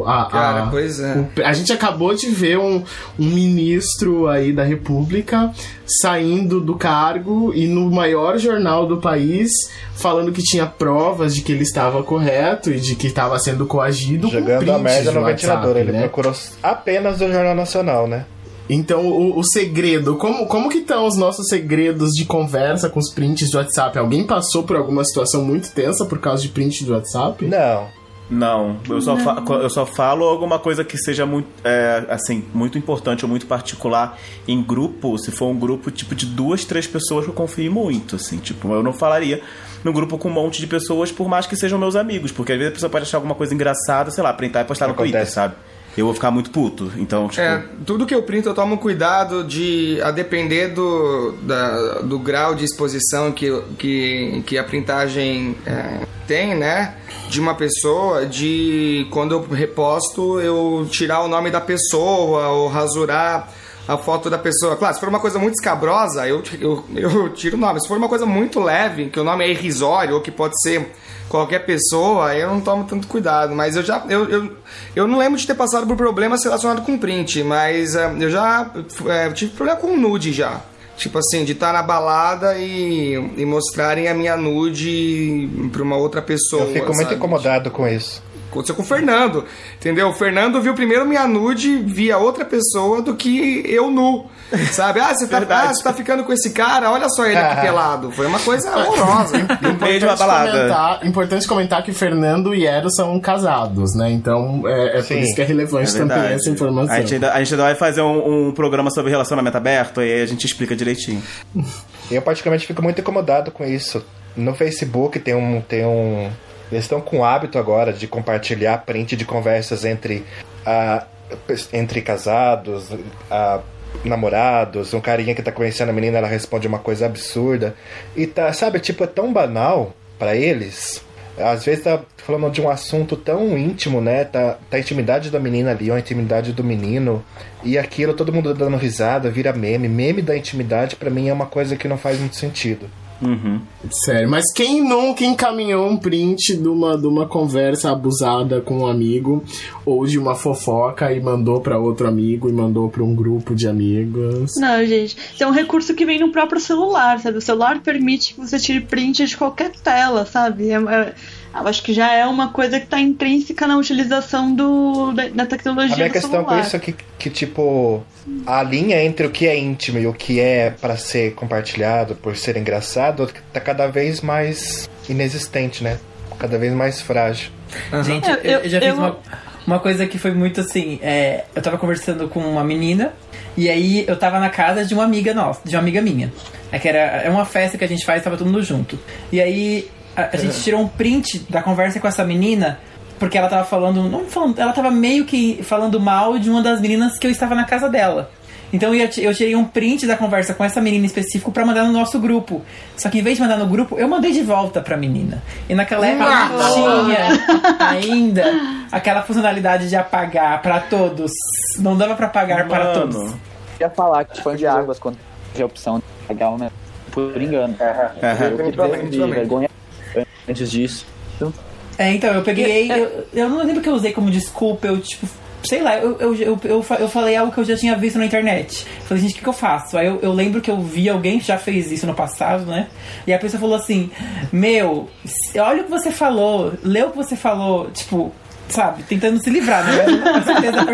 o, a, Cara, a, pois é. o- a gente acabou de ver um, um ministro aí da República saindo do cargo e no maior jornal do país falando que tinha provas de que ele estava correto e de que estava sendo coagido. com Jogando a merda no ventilador. WhatsApp, Ele né? procurou apenas o Jornal Nacional, né? Então, o, o segredo, como, como que estão os nossos segredos de conversa com os prints de WhatsApp? Alguém passou por alguma situação muito tensa por causa de print de WhatsApp? Não. Não, eu só, fa- eu só falo alguma coisa que seja muito, é, assim, muito importante ou muito particular em grupo, se for um grupo tipo de duas, três pessoas que eu confio muito, assim, tipo, eu não falaria num grupo com um monte de pessoas, por mais que sejam meus amigos, porque às vezes a pessoa pode achar alguma coisa engraçada, sei lá, printar e postar no Twitter, Acontece. sabe? Eu vou ficar muito puto, então, tipo... É, tudo que eu printo eu tomo cuidado de, a depender do, da- do grau de exposição que, que, que a printagem é, tem, né? De uma pessoa, de quando eu reposto, eu tirar o nome da pessoa ou rasurar a foto da pessoa. Claro, se for uma coisa muito escabrosa, eu, eu, eu tiro o nome. Se for uma coisa muito leve, que o nome é irrisório ou que pode ser qualquer pessoa, eu não tomo tanto cuidado. Mas eu já. Eu, eu, eu não lembro de ter passado por problemas relacionados com print, mas eh, eu já eh, tive problema com nude já. Tipo assim, de estar na balada e, e mostrarem a minha nude pra uma outra pessoa. Eu fico muito sabe? incomodado com isso. Aconteceu com o Fernando, entendeu? O Fernando viu primeiro minha nude via outra pessoa do que eu nu, sabe? Ah, você tá, ah, você tá ficando com esse cara, olha só ele aqui pelado. Foi uma coisa horrorosa. Importante balada. comentar, importante comentar que Fernando e Eros são casados, né? Então é, é por Sim, isso que é relevante É também essa informação. A gente, ainda, a gente ainda vai fazer um, um programa sobre relacionamento aberto e aí a gente explica direitinho. Eu particularmente fico muito incomodado com isso. No Facebook tem um. Tem um eles estão com o hábito agora de compartilhar print de conversas entre, entre casados, namorados, um carinha que tá conhecendo a menina, ela responde uma coisa absurda. E tá, sabe, tipo, é tão banal pra eles. Às vezes tá falando de um assunto tão íntimo, né? Tá, tá a intimidade da menina ali, ou a intimidade do menino. E aquilo, todo mundo dando risada, vira meme. Meme da intimidade, pra mim, é uma coisa que não faz muito sentido. Sério, mas quem nunca encaminhou um print de uma, de uma conversa abusada com um amigo ou de uma fofoca e mandou pra outro amigo e mandou pra um grupo de amigos? Não, gente, isso é um recurso que vem no próprio celular, sabe? O celular permite que você tire print de qualquer tela, sabe? É- é- eu acho que já é uma coisa que tá intrínseca na utilização do, da, da tecnologia A minha do questão celular. com isso é que, que, tipo, a linha entre o que é íntimo e o que é pra ser compartilhado por ser engraçado tá cada vez mais inexistente, né? Cada vez mais frágil. Gente, É, eu, eu- eu já fiz eu- uma, uma coisa que foi muito assim. é, eu tava conversando com uma menina e aí eu tava na casa de uma amiga nossa, de uma amiga minha. É que era é uma festa que a gente faz, tava todo mundo junto. E aí a, a gente tirou um print da conversa com essa menina. Porque ela tava falando, não falando, ela tava meio que falando mal de uma das meninas que eu estava na casa dela. Então eu, eu tirei um print da conversa com essa menina em específico pra mandar no nosso grupo. Só que em vez de mandar no grupo, eu mandei de volta pra menina. E naquela época não tinha ainda aquela funcionalidade de apagar pra todos. Não dava pra apagar para Mano. todos. Eu ia falar que fã de águas quando tinha a opção de pagar uma por engano. Aham. Eu que Definitivamente, tive definitivamente. vergonha antes disso. É, então, eu peguei. Eu, eu não lembro que eu usei como desculpa, eu, tipo, sei lá, eu, eu, eu, eu, fa- eu falei algo que eu já tinha visto na internet. Falei, gente, o que, que eu faço? Aí eu, eu lembro que eu vi alguém que já fez isso no passado, né? E a pessoa falou assim: Meu, olha o que você falou, lê o que você falou, tipo. Sabe, tentando se livrar, né? Com certeza.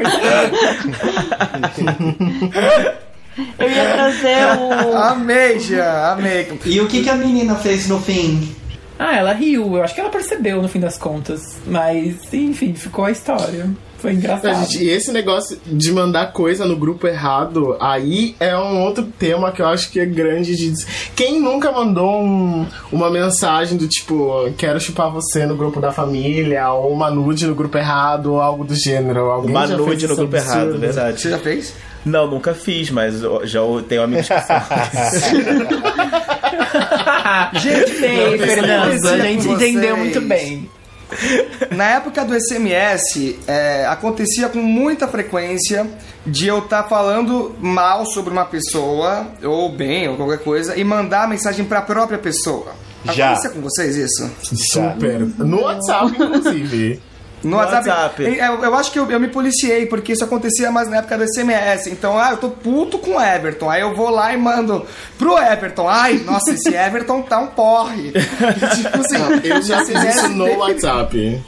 Eu ia trazer o. Amei, já, amei. E o que, que a menina fez no fim? Ah, ela riu. Eu acho que ela percebeu no fim das contas. Mas, enfim, ficou a história. Foi engraçado. gente, e esse negócio de mandar coisa no grupo errado, aí é um outro tema que eu acho que é grande de. Quem nunca mandou um- uma mensagem do tipo, quero chupar você no grupo da família, ou uma nude no grupo errado, ou algo do gênero? Alguém Uma já nude fez no grupo errado, absurdo? verdade. Você já fez? Não, nunca fiz, mas já tenho amigos que são. gente, bem, Fernando. A gente entendeu muito bem. Na época do SMS, é, acontecia com muita frequência de eu estar falando mal sobre uma pessoa, ou bem, ou qualquer coisa, e mandar a mensagem para a própria pessoa. Já. Acontecia com vocês isso? Super. No WhatsApp, inclusive. No, WhatsApp. WhatsApp. Eu, eu acho que eu, eu me policiei, porque isso acontecia mais na época do SMS. Então, ah, eu tô puto com o Everton. Aí eu vou lá e mando pro Everton. Ai, nossa, esse Everton tá um porre. tipo assim, Eu já fiz isso no defini- WhatsApp.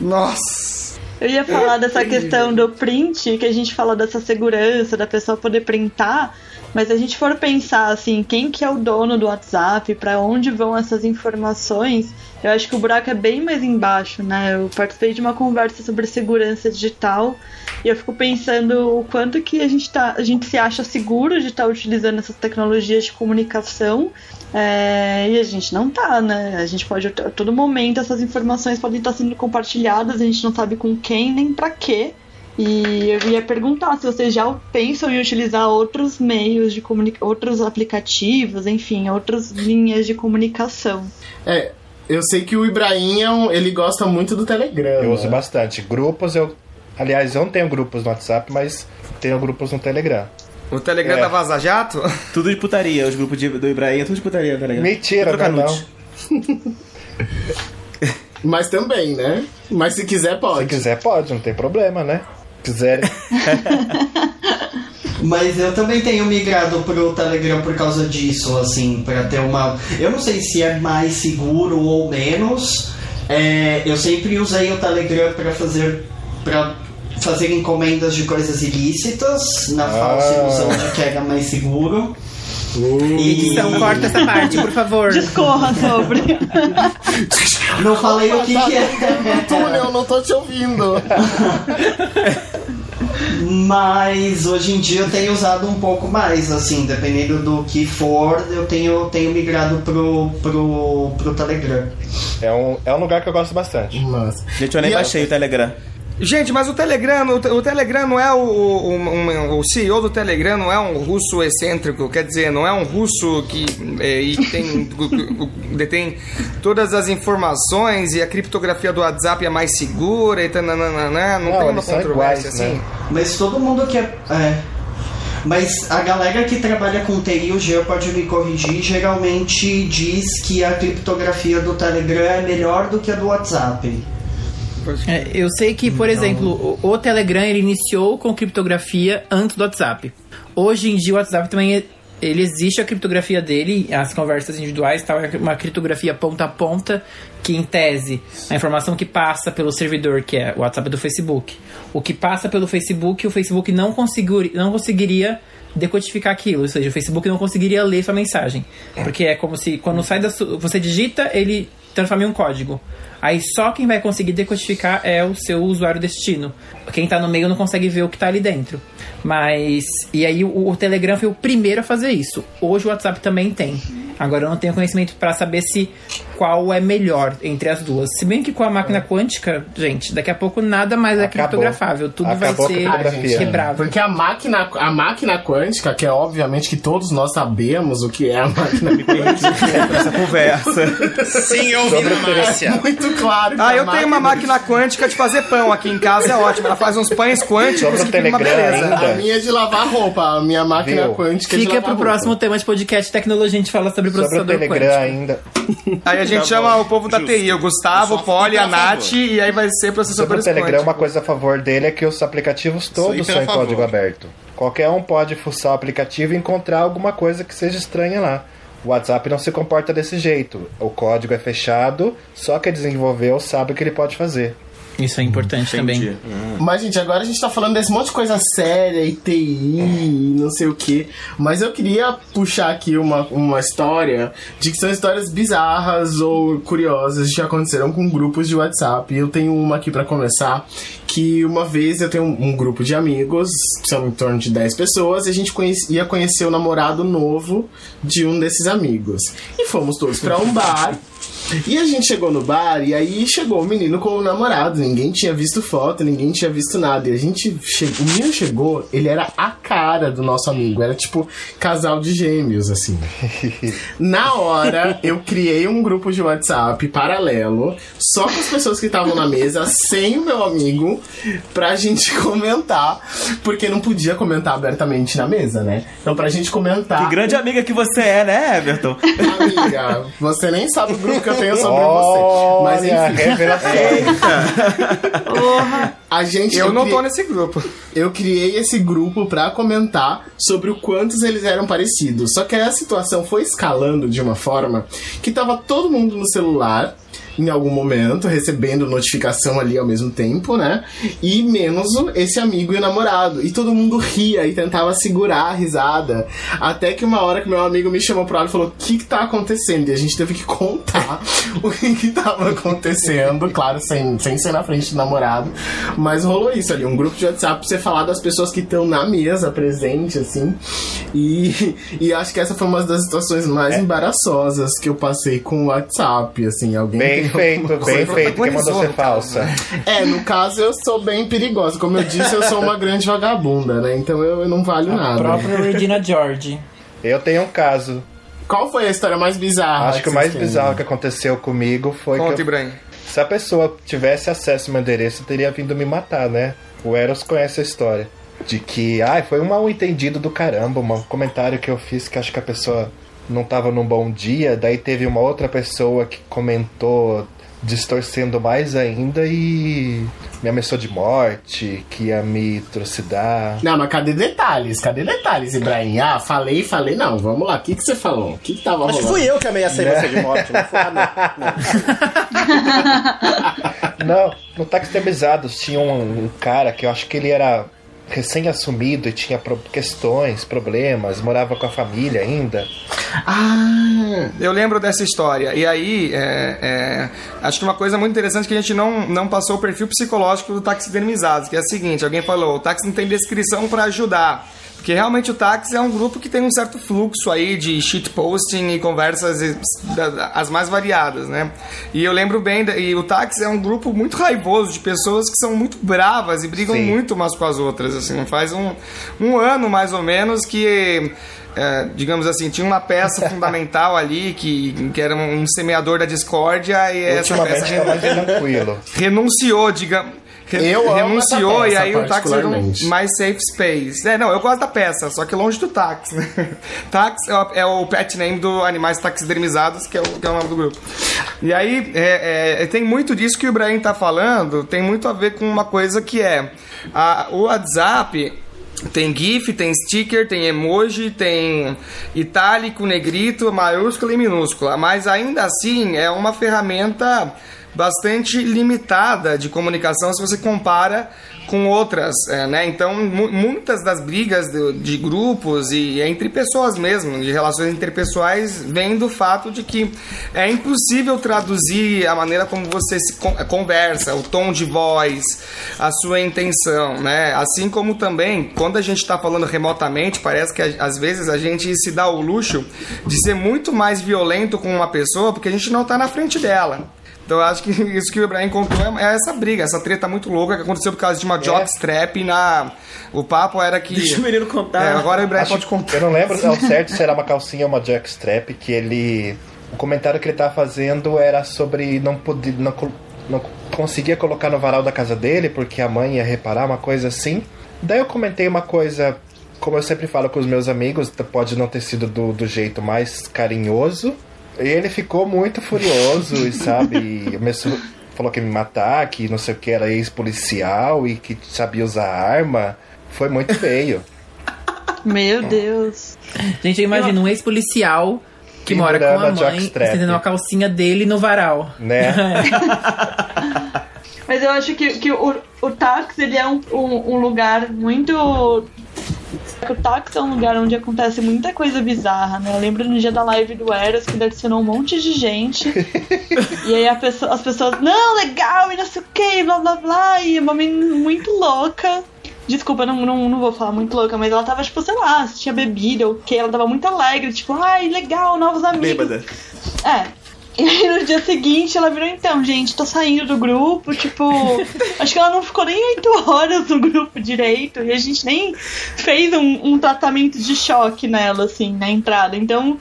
Nossa. Eu ia falar dessa questão do print, que a gente fala dessa segurança, da pessoa poder printar, mas se a gente for pensar assim, quem que é o dono do WhatsApp, pra onde vão essas informações, eu acho que o buraco é bem mais embaixo, né? Eu participei de uma conversa sobre segurança digital e eu fico pensando o quanto que a gente, tá, a gente se acha seguro de estar utilizando essas tecnologias de comunicação é, e a gente não tá, né? A gente pode, a todo momento, essas informações podem estar sendo compartilhadas, a gente não sabe com quem nem pra quê. E eu ia perguntar se vocês já pensam em utilizar outros meios de comunicação, outros aplicativos, enfim, outras linhas de comunicação. É, eu sei que o Ibrahim, é um- ele gosta muito do Telegram. Eu né? uso bastante. Grupos, eu. Aliás, eu não tenho grupos no WhatsApp, mas tenho grupos no Telegram. O Telegram É. da Vaza Jato? tudo de putaria. Os grupos de- do Ibrahim é tudo de putaria, tá ligado? Mentira, não, nudes. Mas também, né? Mas se quiser, Se pode. quiser, pode, não tem problema, né? Se quiserem. Mas eu também tenho migrado pro Telegram por causa disso, assim, pra ter uma. Eu não sei se é mais seguro ou menos. É, eu sempre usei o Telegram pra fazer. para fazer encomendas de coisas ilícitas, na falsa Ah. ilusão de que era mais seguro. E Edição, corta essa parte, por favor. Discorra sobre. não falei o que, que é. Túnel, não tô te ouvindo. Mas hoje em dia eu tenho usado um pouco mais, assim, dependendo do que for, eu tenho, tenho migrado pro, pro, pro Telegram. É um, é um lugar que eu gosto bastante. Nossa. Gente, eu nem E baixei o Telegram. Gente, mas o Telegram, o, te- o Telegram não é o, o, o CEO do Telegram não é um russo excêntrico, quer dizer, não é um russo que é, e tem, detém todas as informações e a criptografia do WhatsApp é mais segura e tananana, não, Não, tem uma controvérsia iguais, assim. né? Mas todo mundo quer. É. Mas a galera que trabalha com TI, o Jean pode me corrigir, geralmente diz que a criptografia do Telegram é melhor do que a do WhatsApp. É, eu sei que, por exemplo, o, o Telegram ele iniciou com criptografia antes do WhatsApp. Hoje em dia o WhatsApp também é- ele existe a criptografia dele, as conversas individuais, tal, é uma criptografia ponta a ponta, que em tese, a informação que passa pelo servidor, que é o WhatsApp do Facebook, o que passa pelo Facebook, o Facebook não, conseguir, não conseguiria decodificar aquilo, ou seja, o Facebook não conseguiria ler sua mensagem, porque é como se quando sai da su- você digita, ele transforma em um código. Aí só quem vai conseguir decodificar é o seu usuário destino. Quem tá no meio não consegue ver o que tá ali dentro. Mas. E aí o, o Telegram foi o primeiro a fazer isso. Hoje o WhatsApp também tem. Agora eu não tenho conhecimento pra saber se qual é melhor entre as duas. Se bem que com a máquina quântica, gente, daqui a pouco nada mais é Acabou. criptografável. Tudo Acabou vai ser quebrável. Porque a máquina, a máquina quântica, que é obviamente que todos nós sabemos o que é a máquina quântica, Essa conversa. Sim, ouvindo Márcia. muito claro. Ah, eu tenho uma máquina quântica de fazer pão aqui em casa, é ótimo. Ela faz uns pães quânticos Sobre que fica uma beleza. ainda. A minha é de lavar roupa, a minha máquina Viu? quântica é de Fica lavar pro roupa. próximo tema de podcast tecnologia, a gente fala sobre Sobre o processador Telegram quântico. ainda. Aí a gente Tá chama bom. o povo da Justo. TI, o Gustavo, o Poli, a a. Nath, e aí vai ser processador Sobre o Telegram, uma coisa a favor dele é que os aplicativos todos hiper são a em favor. código aberto. Qualquer um pode fuçar o aplicativo e encontrar alguma coisa que seja estranha lá. O WhatsApp não se comporta desse jeito. O código é fechado, só quem desenvolveu sabe o que ele pode fazer. Isso é importante Entendi. também. Mas, gente, agora a gente tá falando desse monte de coisa séria, e TI, e não sei o que. Mas eu queria puxar aqui uma, uma história de que são histórias bizarras ou curiosas que aconteceram com grupos de WhatsApp. E eu tenho uma aqui pra começar. Que uma vez eu tenho um, um grupo de amigos, são em torno de 10 pessoas, e a gente conhece- ia conhecer o namorado novo de um desses amigos. E fomos todos pra um bar. E a gente chegou no bar e aí chegou o menino com o namorado. Ninguém tinha visto foto, ninguém tinha visto nada. E a gente che... o menino chegou, ele era a cara do nosso amigo, era tipo casal de gêmeos assim. Na hora eu criei um grupo de WhatsApp paralelo, só com as pessoas que estavam na mesa, sem o meu amigo, pra gente comentar, porque não podia comentar abertamente na mesa, né? Então pra gente comentar. Que grande amiga que você é, né, Everton? Amiga, você nem sabe o grupo que eu tenho sobre você. Mas Olha, enfim. revelações. A gente, Eu não cri- tô nesse grupo. eu criei esse grupo pra comentar sobre o quantos eles eram parecidos. Só que aí a situação foi escalando de uma forma que tava todo mundo no celular em algum momento, recebendo notificação ali ao mesmo tempo, né? E menos esse amigo e o namorado. E todo mundo ria e tentava segurar a risada. Até que uma hora que meu amigo me chamou pro lado e falou: O que que tá acontecendo? E a gente teve que contar o que que tava acontecendo. Claro, sem, sem ser na frente do namorado. Mas rolou isso ali, um grupo de WhatsApp pra você falar das pessoas que estão na mesa presente, assim. E, e acho que essa foi uma das situações mais embaraçosas que eu passei com o WhatsApp, assim. Alguém Bem tem feito, bem feito. Quem mandou ser falsa? É, no caso eu sou bem perigosa. Como eu disse, eu sou uma grande vagabunda, né? Então eu, eu não valho A nada. própria Regina George. Eu tenho um caso. Qual foi a história mais bizarra? Acho que o mais têm? bizarro que aconteceu comigo foi Conta, que eu, Ibrahim. se a pessoa tivesse acesso ao meu endereço, teria vindo me matar, né? O Eros conhece a história. De que, ai, foi um mal entendido do caramba, um comentário que eu fiz que acho que a pessoa não tava num bom dia, daí teve uma outra pessoa que comentou distorcendo mais ainda e me ameaçou de morte, que ia me trucidar. Não, mas cadê detalhes? Cadê detalhes, Ibrahim? Ah, falei, falei. Não, vamos lá. O que, que você falou? O que, que tava Acho que rolando? fui eu que ameacei você de morte, não foi? Não. Não, no Táxi Termizados tinha um, um cara que eu acho que ele era recém-assumido e tinha questões, problemas, morava com a família ainda. Ah, Eu lembro dessa história. E aí, é, é, acho que uma coisa muito interessante é que a gente não, não passou o perfil psicológico do taxidermizado, que é o seguinte, alguém falou, o táxi não tem descrição para ajudar. Porque realmente o táxi é um grupo que tem um certo fluxo aí de shitposting e conversas as mais variadas, né? E eu lembro bem, e o táxi é um grupo muito raivoso de pessoas que são muito bravas e brigam Sim. muito umas com as outras, assim. Faz um, um ano, mais ou menos, que é, digamos assim, tinha uma peça fundamental ali que, que era um semeador da discórdia e essa peça tá mais tranquilo. renunciou, digamos. Eu amo renunciou e aí o táxi virou particularmente. mais safe space. É, não, eu gosto da peça, só que longe do táxi. táxi é o, é o pet name do Animais Taxidermizados, que é o, que é o nome do grupo. E aí, é, é, tem muito disso que o Ibrahim tá falando, tem muito a ver com uma coisa que é a, o WhatsApp tem GIF, tem sticker, tem emoji, tem itálico, negrito, maiúscula e minúscula. Mas ainda assim é uma ferramenta bastante limitada de comunicação se você compara com outras, é, né? Então, mu- muitas das brigas do- de grupos e entre pessoas mesmo, de relações interpessoais, vêm do fato de que é impossível traduzir a maneira como você se con- conversa, o tom de voz, a sua intenção, né? Assim como também, quando a gente está falando remotamente, parece que a- às vezes a gente se dá o luxo de ser muito mais violento com uma pessoa porque a gente não está na frente dela. Então eu acho que isso que o Ibrahim contou é é essa briga, essa treta muito louca que aconteceu por causa de uma jockstrap na. O papo era que. Deixa o menino contar. É, agora o Ibrahim Acho- pode contar. Eu não lembro ao certo se era uma calcinha ou uma jockstrap, que ele. O comentário que ele tava fazendo era sobre não poder. Não, não conseguia colocar no varal da casa dele, porque a mãe ia reparar, uma coisa assim. Daí eu comentei uma coisa, como eu sempre falo com os meus amigos, pode não ter sido do, do jeito mais carinhoso, E ele ficou muito furioso, e sabe? Começou, falou que ia me matar, que não sei o que era ex-policial e que sabia usar arma. Foi muito feio. Meu Deus. Gente, eu imagino um ex-policial que mora com a mãe, estendendo a calcinha dele no varal. Né? Mas eu acho que, que o, o táxi ele é um, um, um lugar muito. O táxi é um lugar onde acontece muita coisa bizarra, né? Eu lembro no dia da live do Eros que adicionou um monte de gente. e aí pessoa- as pessoas, não, legal, e não sei o que, blá blá blá. E uma menina muito louca. Desculpa, não, não, não vou falar muito louca, mas ela tava, tipo, sei lá, se tinha bebida ou o que, ela tava muito alegre, tipo, ai, legal, novos amigos. Bêbada. É. E aí no dia seguinte ela virou, então, gente, tô saindo do grupo, tipo. acho que ela não ficou nem oito horas no grupo direito. E a gente nem fez um, um tratamento de choque nela, assim, na entrada. Então,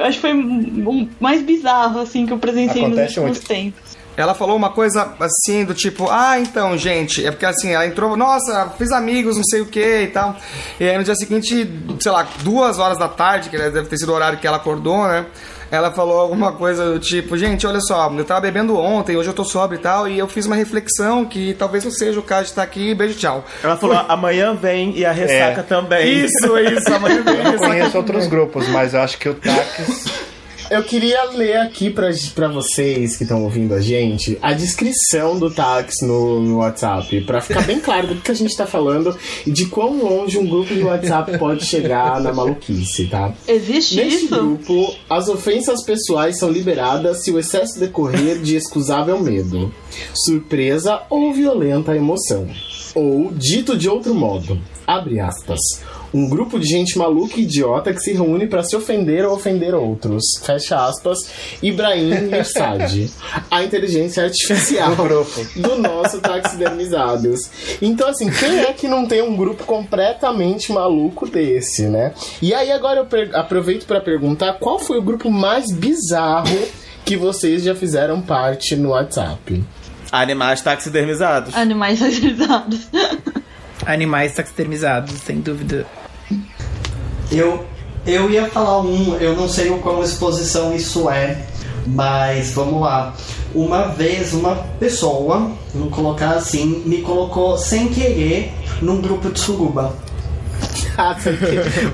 acho que foi um, mais bizarro, assim, que eu presenciei nos Acontece últimos muito. tempos. Ela falou uma coisa assim, do tipo, ah, então, gente, é porque assim, ela entrou, nossa, fiz amigos, não sei o que e tal. E aí no dia seguinte, sei lá, duas horas da tarde, que deve ter sido o horário que ela acordou, né? Ela falou alguma coisa do tipo, gente, olha só, eu tava bebendo ontem, hoje eu tô sóbrio e tal, e eu fiz uma reflexão que talvez não seja o caso de estar aqui, beijo, tchau. Ela falou, amanhã vem e a ressaca É. também. Isso, isso, amanhã vem. Eu não conheço outros grupos, mas eu acho que o táxi. Eu queria ler aqui pra, pra vocês que estão ouvindo a gente a descrição do táxi no, no WhatsApp, pra ficar bem claro do que a gente tá falando e de quão longe um grupo de WhatsApp pode chegar na maluquice, tá? Existe Neste isso? grupo, as ofensas pessoais são liberadas se o excesso decorrer de excusável medo, surpresa ou violenta emoção. Ou, dito de outro modo, abre aspas, um grupo de gente maluca e idiota que se reúne para se ofender ou ofender outros. Fecha aspas, Ibrahim Mirsad, a inteligência artificial do nosso taxidermizados. Então, assim, quem é que não tem um grupo completamente maluco desse, né? E aí, agora eu aproveito para perguntar qual foi o grupo mais bizarro que vocês já fizeram parte no WhatsApp. Animais taxidermizados. Animais agilizados. Animais taxidermizados, sem dúvida. Eu, eu ia falar um, eu não sei o quão exposição isso é, mas vamos lá. Uma vez uma pessoa, vou colocar assim, me colocou sem querer num grupo de suruba. Ah.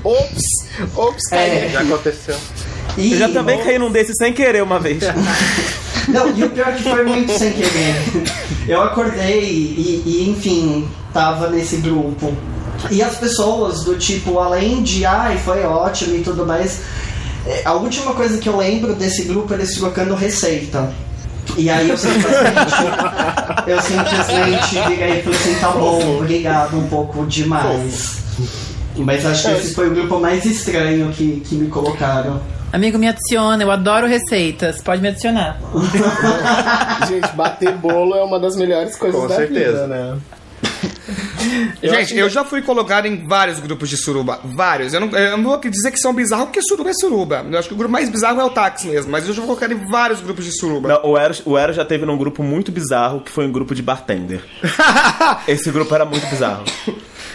Ops! Ops, É. Já aconteceu. E, Eu já também caí num desses sem querer uma vez. Não, e o pior é que foi muito sem querer. Eu acordei e, e, enfim, tava nesse grupo. E as pessoas do tipo, além de ai, foi ótimo e tudo mais, é, a última coisa que eu lembro desse grupo é eles trocando receita. E aí eu simplesmente, eu simplesmente virei e falei assim, tá bom, obrigado, um pouco demais. Mas acho que esse foi o grupo mais estranho que, que me colocaram. Amigo, me adiciona, eu adoro receitas, pode me adicionar. Gente, bater bolo é uma das melhores coisas Com da certeza. vida, né? Eu Gente, eu que- já fui colocado em vários grupos de suruba. Vários. Eu não, eu não vou dizer que são bizarros, porque suruba é suruba. Eu acho que o grupo mais bizarro é o táxi mesmo. Mas eu já fui colocado em vários grupos de suruba. Não, o Eros, o Eros já teve num grupo muito bizarro, que foi um grupo de bartender. Esse grupo era muito bizarro.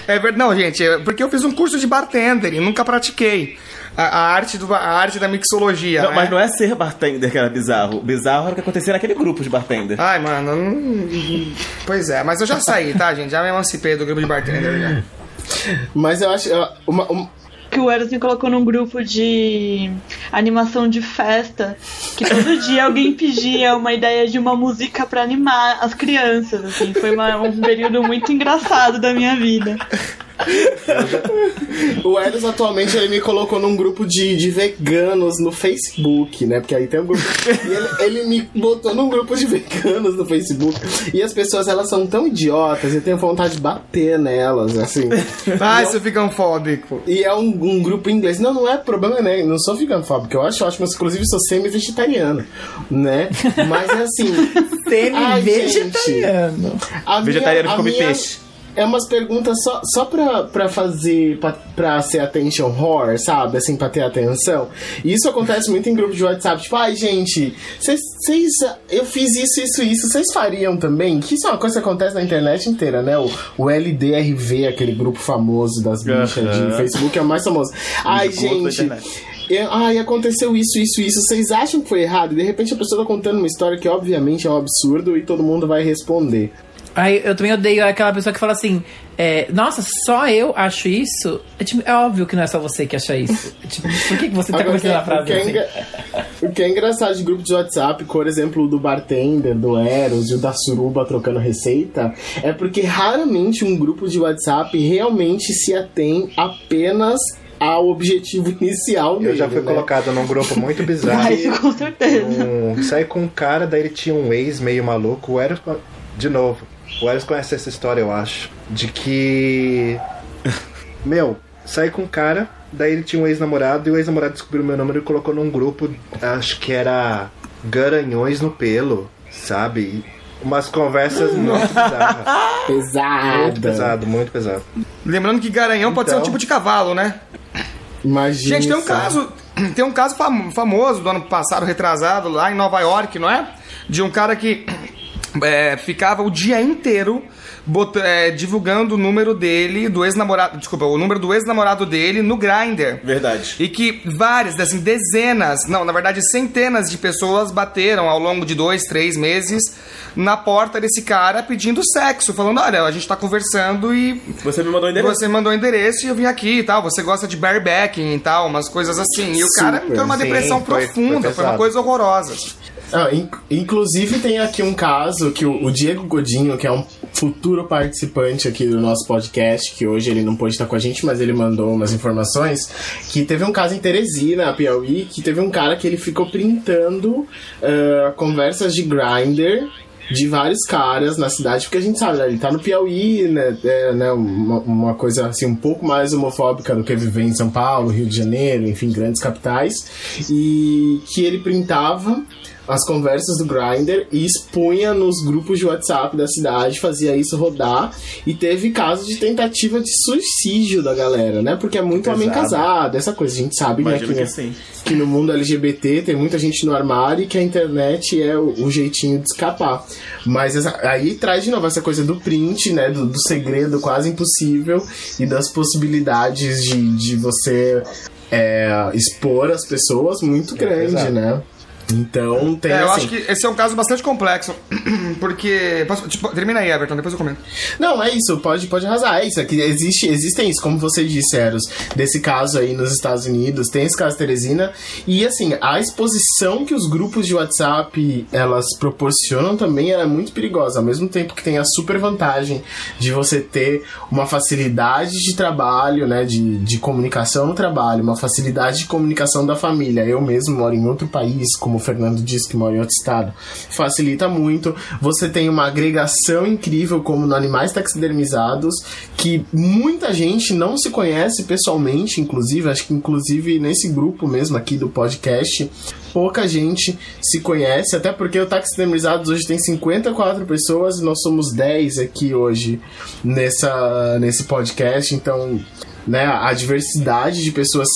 É verdade. Não, gente, é porque eu fiz um curso de bartender e nunca pratiquei. A, a arte, do, a arte da mixologia. Não, né? mas não é ser bartender que era bizarro. O bizarro era o que acontecia naquele grupo de bartender. Ai, mano. não- Pois é, mas eu já saí, tá, gente? Já me emancipei do grupo de bartender. Já. Mas eu acho. Uma, um- que o Eros me colocou num grupo de animação de festa, que todo dia alguém pedia uma ideia de uma música pra animar as crianças, assim, foi uma- um período muito engraçado da minha vida. O Eros atualmente ele me colocou num grupo de, de veganos no Facebook, né? Porque aí tem um grupo. e ele, ele me botou num grupo de veganos no Facebook. E as pessoas elas são tão idiotas, eu tenho vontade de bater nelas, assim. Ai, seu figãofóbico. E é um, um grupo inglês. Não, não é problema, né? Não sou veganofóbico, eu acho ótimo, inclusive sou semi-vegetariano, né? Mas é assim. Semi-vegetariano. Vegetariano come minha- peixe. É umas perguntas só, só pra, pra fazer, pra, pra ser attention horror, sabe? Assim, pra ter atenção. E isso acontece muito em grupo de WhatsApp. Tipo, ai, gente, vocês. Eu fiz isso, isso, isso. Vocês fariam também? Que isso é uma coisa que acontece na internet inteira, né? O, o LDRV, aquele grupo famoso das bichas Aham. de Facebook, é o mais famoso. Ai, gente. internet. e, ai, aconteceu isso, isso, isso. Vocês acham que foi errado? E de repente a pessoa tá contando uma história que obviamente é um absurdo e todo mundo vai responder. Aí eu também odeio aquela pessoa que fala assim: é, Nossa, só eu acho isso? É, tipo, é óbvio que não é só você que acha isso. É, tipo, por que, que você tá Agora, começando a o frase que é assim? engra- O que é engraçado de grupo de WhatsApp, por exemplo, o do bartender, do Eros e o da Suruba trocando receita, é porque raramente um grupo de WhatsApp realmente se atém apenas ao objetivo inicial dele. Eu já fui né? colocado num grupo muito bizarro. Ah, isso com certeza. Um, saí com um cara, daí ele tinha um ex meio maluco. O Eros, de novo, o Eros conhece essa história, eu acho. De que. Meu, saí com um cara, daí ele tinha um ex-namorado e o ex-namorado descobriu meu número e colocou num grupo, acho que era Garanhões no Pelo, sabe? Umas conversas muito bizarras. Pesada. Muito pesado, muito pesado. Lembrando que garanhão pode ser um Então. tipo de cavalo, né? Imagina. Gente, tem um caso, tem um caso fam- famoso do ano passado, retrasado, lá em Nova York, não é? De um cara que é, ficava o dia inteiro bota- é, divulgando o número dele, do ex-namorado, desculpa, o número do ex-namorado dele no Grindr. Verdade. E que várias, assim, dezenas, não, na verdade centenas de pessoas bateram ao longo de dois, três meses na porta desse cara pedindo sexo, falando, olha, a gente tá conversando e Você me mandou o endereço. você mandou o endereço e eu vim aqui e tal. Você gosta de barebacking e tal, umas coisas assim. E o cara Super, entrou numa sim, depressão foi- profunda, foi foi, uma coisa horrorosa. Ah, in- inclusive tem aqui um caso que o, o Diego Godinho, que é um futuro participante aqui do nosso podcast, que hoje ele não pôde estar com a gente, mas ele mandou umas informações, que teve um caso em Teresina, Piauí, que teve um cara que ele ficou printando ah, conversas de grinder de vários caras na cidade, porque a gente sabe, né, ele tá no Piauí, né, é, né, uma, uma coisa assim um pouco mais homofóbica do que viver em São Paulo, Rio de Janeiro, enfim, grandes capitais, e que ele printava as conversas do Grindr e expunha nos grupos de WhatsApp da cidade, fazia isso rodar e teve casos de tentativa de suicídio da galera, né? Porque é muito homem Pesado. casado, essa coisa, a gente sabe, né? Que, que que no mundo LGBT tem muita gente no armário e que a internet é o, o jeitinho de escapar. Mas essa- aí traz de novo essa coisa do print, né? Do, do segredo quase impossível e das possibilidades de, de você é, expor as pessoas muito grande, exato. né? Então tem É, eu assim, acho que esse é um caso bastante complexo. Porque. posso- tipo, termina aí, Everton, depois eu comento. Não, é isso, pode, pode arrasar. É isso, é que existe, existem isso, como você disse, Eros, desse caso aí nos Estados Unidos, tem esse caso Teresina. E assim, a exposição que os grupos de WhatsApp elas proporcionam também é muito perigosa. Ao mesmo tempo que tem a super vantagem de você ter uma facilidade de trabalho, né? De, de comunicação no trabalho, uma facilidade de comunicação da família. Eu mesmo moro em outro país, como o Fernando disse que mora em outro estado. Facilita muito. Você tem uma agregação incrível, como no Animais Taxidermizados, que muita gente não se conhece pessoalmente, inclusive. Acho que, inclusive, nesse grupo mesmo aqui do podcast, pouca gente se conhece, até porque o Taxidermizados hoje tem 54 pessoas e nós somos 10 aqui hoje nessa, nesse podcast, então né, a diversidade de pessoas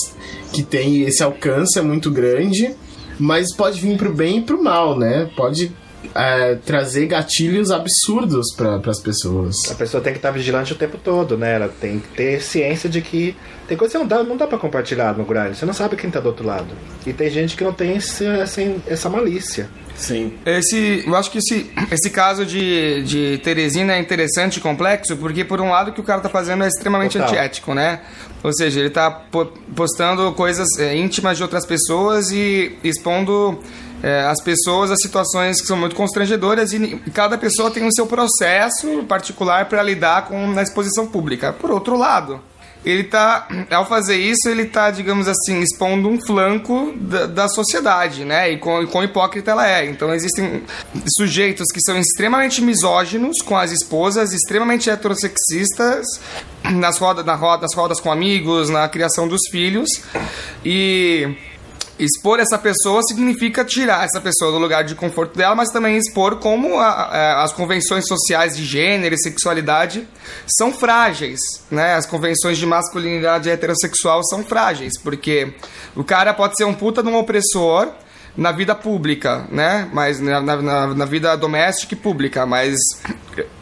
que tem esse alcance é muito grande, mas pode vir pro bem e pro mal, né? Pode é, trazer gatilhos absurdos para as pessoas. A pessoa tem que estar vigilante o tempo todo, né? Ela tem que ter ciência de que tem coisa que não dá, não dá pra compartilhar no Grindr. Você não sabe quem tá do outro lado. E tem gente que não tem esse, essa, essa malícia. Sim. Esse, eu acho que esse, esse caso de, de Teresina é interessante e complexo, porque por um lado o que o cara tá fazendo é extremamente Total. antiético, né? Ou seja, ele tá po- postando coisas é, íntimas de outras pessoas e expondo é, as pessoas a situações que são muito constrangedoras e cada pessoa tem o seu processo particular para lidar com na exposição pública. Por outro lado, ele tá, ao fazer isso, ele tá, digamos assim, expondo um flanco da, da sociedade, né? E com, quão hipócrita ela é. Então existem sujeitos que são extremamente misóginos com as esposas, extremamente heterossexistas nas rodas, na roda, nas rodas com amigos, na criação dos filhos. E expor essa pessoa significa tirar essa pessoa do lugar de conforto dela, mas também expor como a- a- as convenções sociais de gênero e sexualidade são frágeis, né? As convenções de masculinidade heterossexual são frágeis, porque o cara pode ser um puta de um opressor na vida pública, né? Mas na, na, na- vida doméstica e pública, mas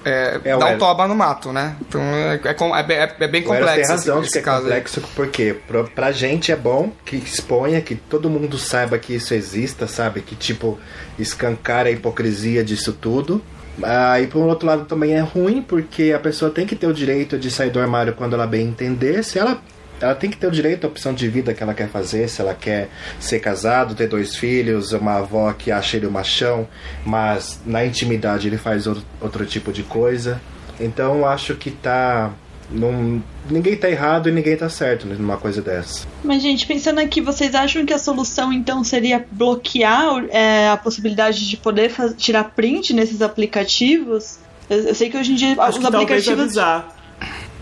é, É, dá um toba no mato, né? Então é, é é bem- é- é bem complexo tem razão esse, de que é caso. aí. complexo, porque pra, pra gente é bom que exponha, que todo mundo saiba que isso exista, sabe? Que, tipo, escancara a hipocrisia disso tudo. Ah, e por outro lado também é ruim, porque a pessoa tem que ter o direito de sair do armário quando ela bem entender. Se ela, ela tem que ter o direito à opção de vida que ela quer fazer, se ela quer ser casado, ter dois filhos, uma avó que acha ele um machão, mas na intimidade ele faz outro, outro tipo de coisa. Então eu acho que tá. Não, ninguém tá errado e ninguém tá certo numa coisa dessa. Mas, gente, pensando aqui, vocês acham que a solução então seria bloquear é, a possibilidade de poder tirar print nesses aplicativos? Eu, eu sei que hoje em dia Acho os aplicativos. avisar.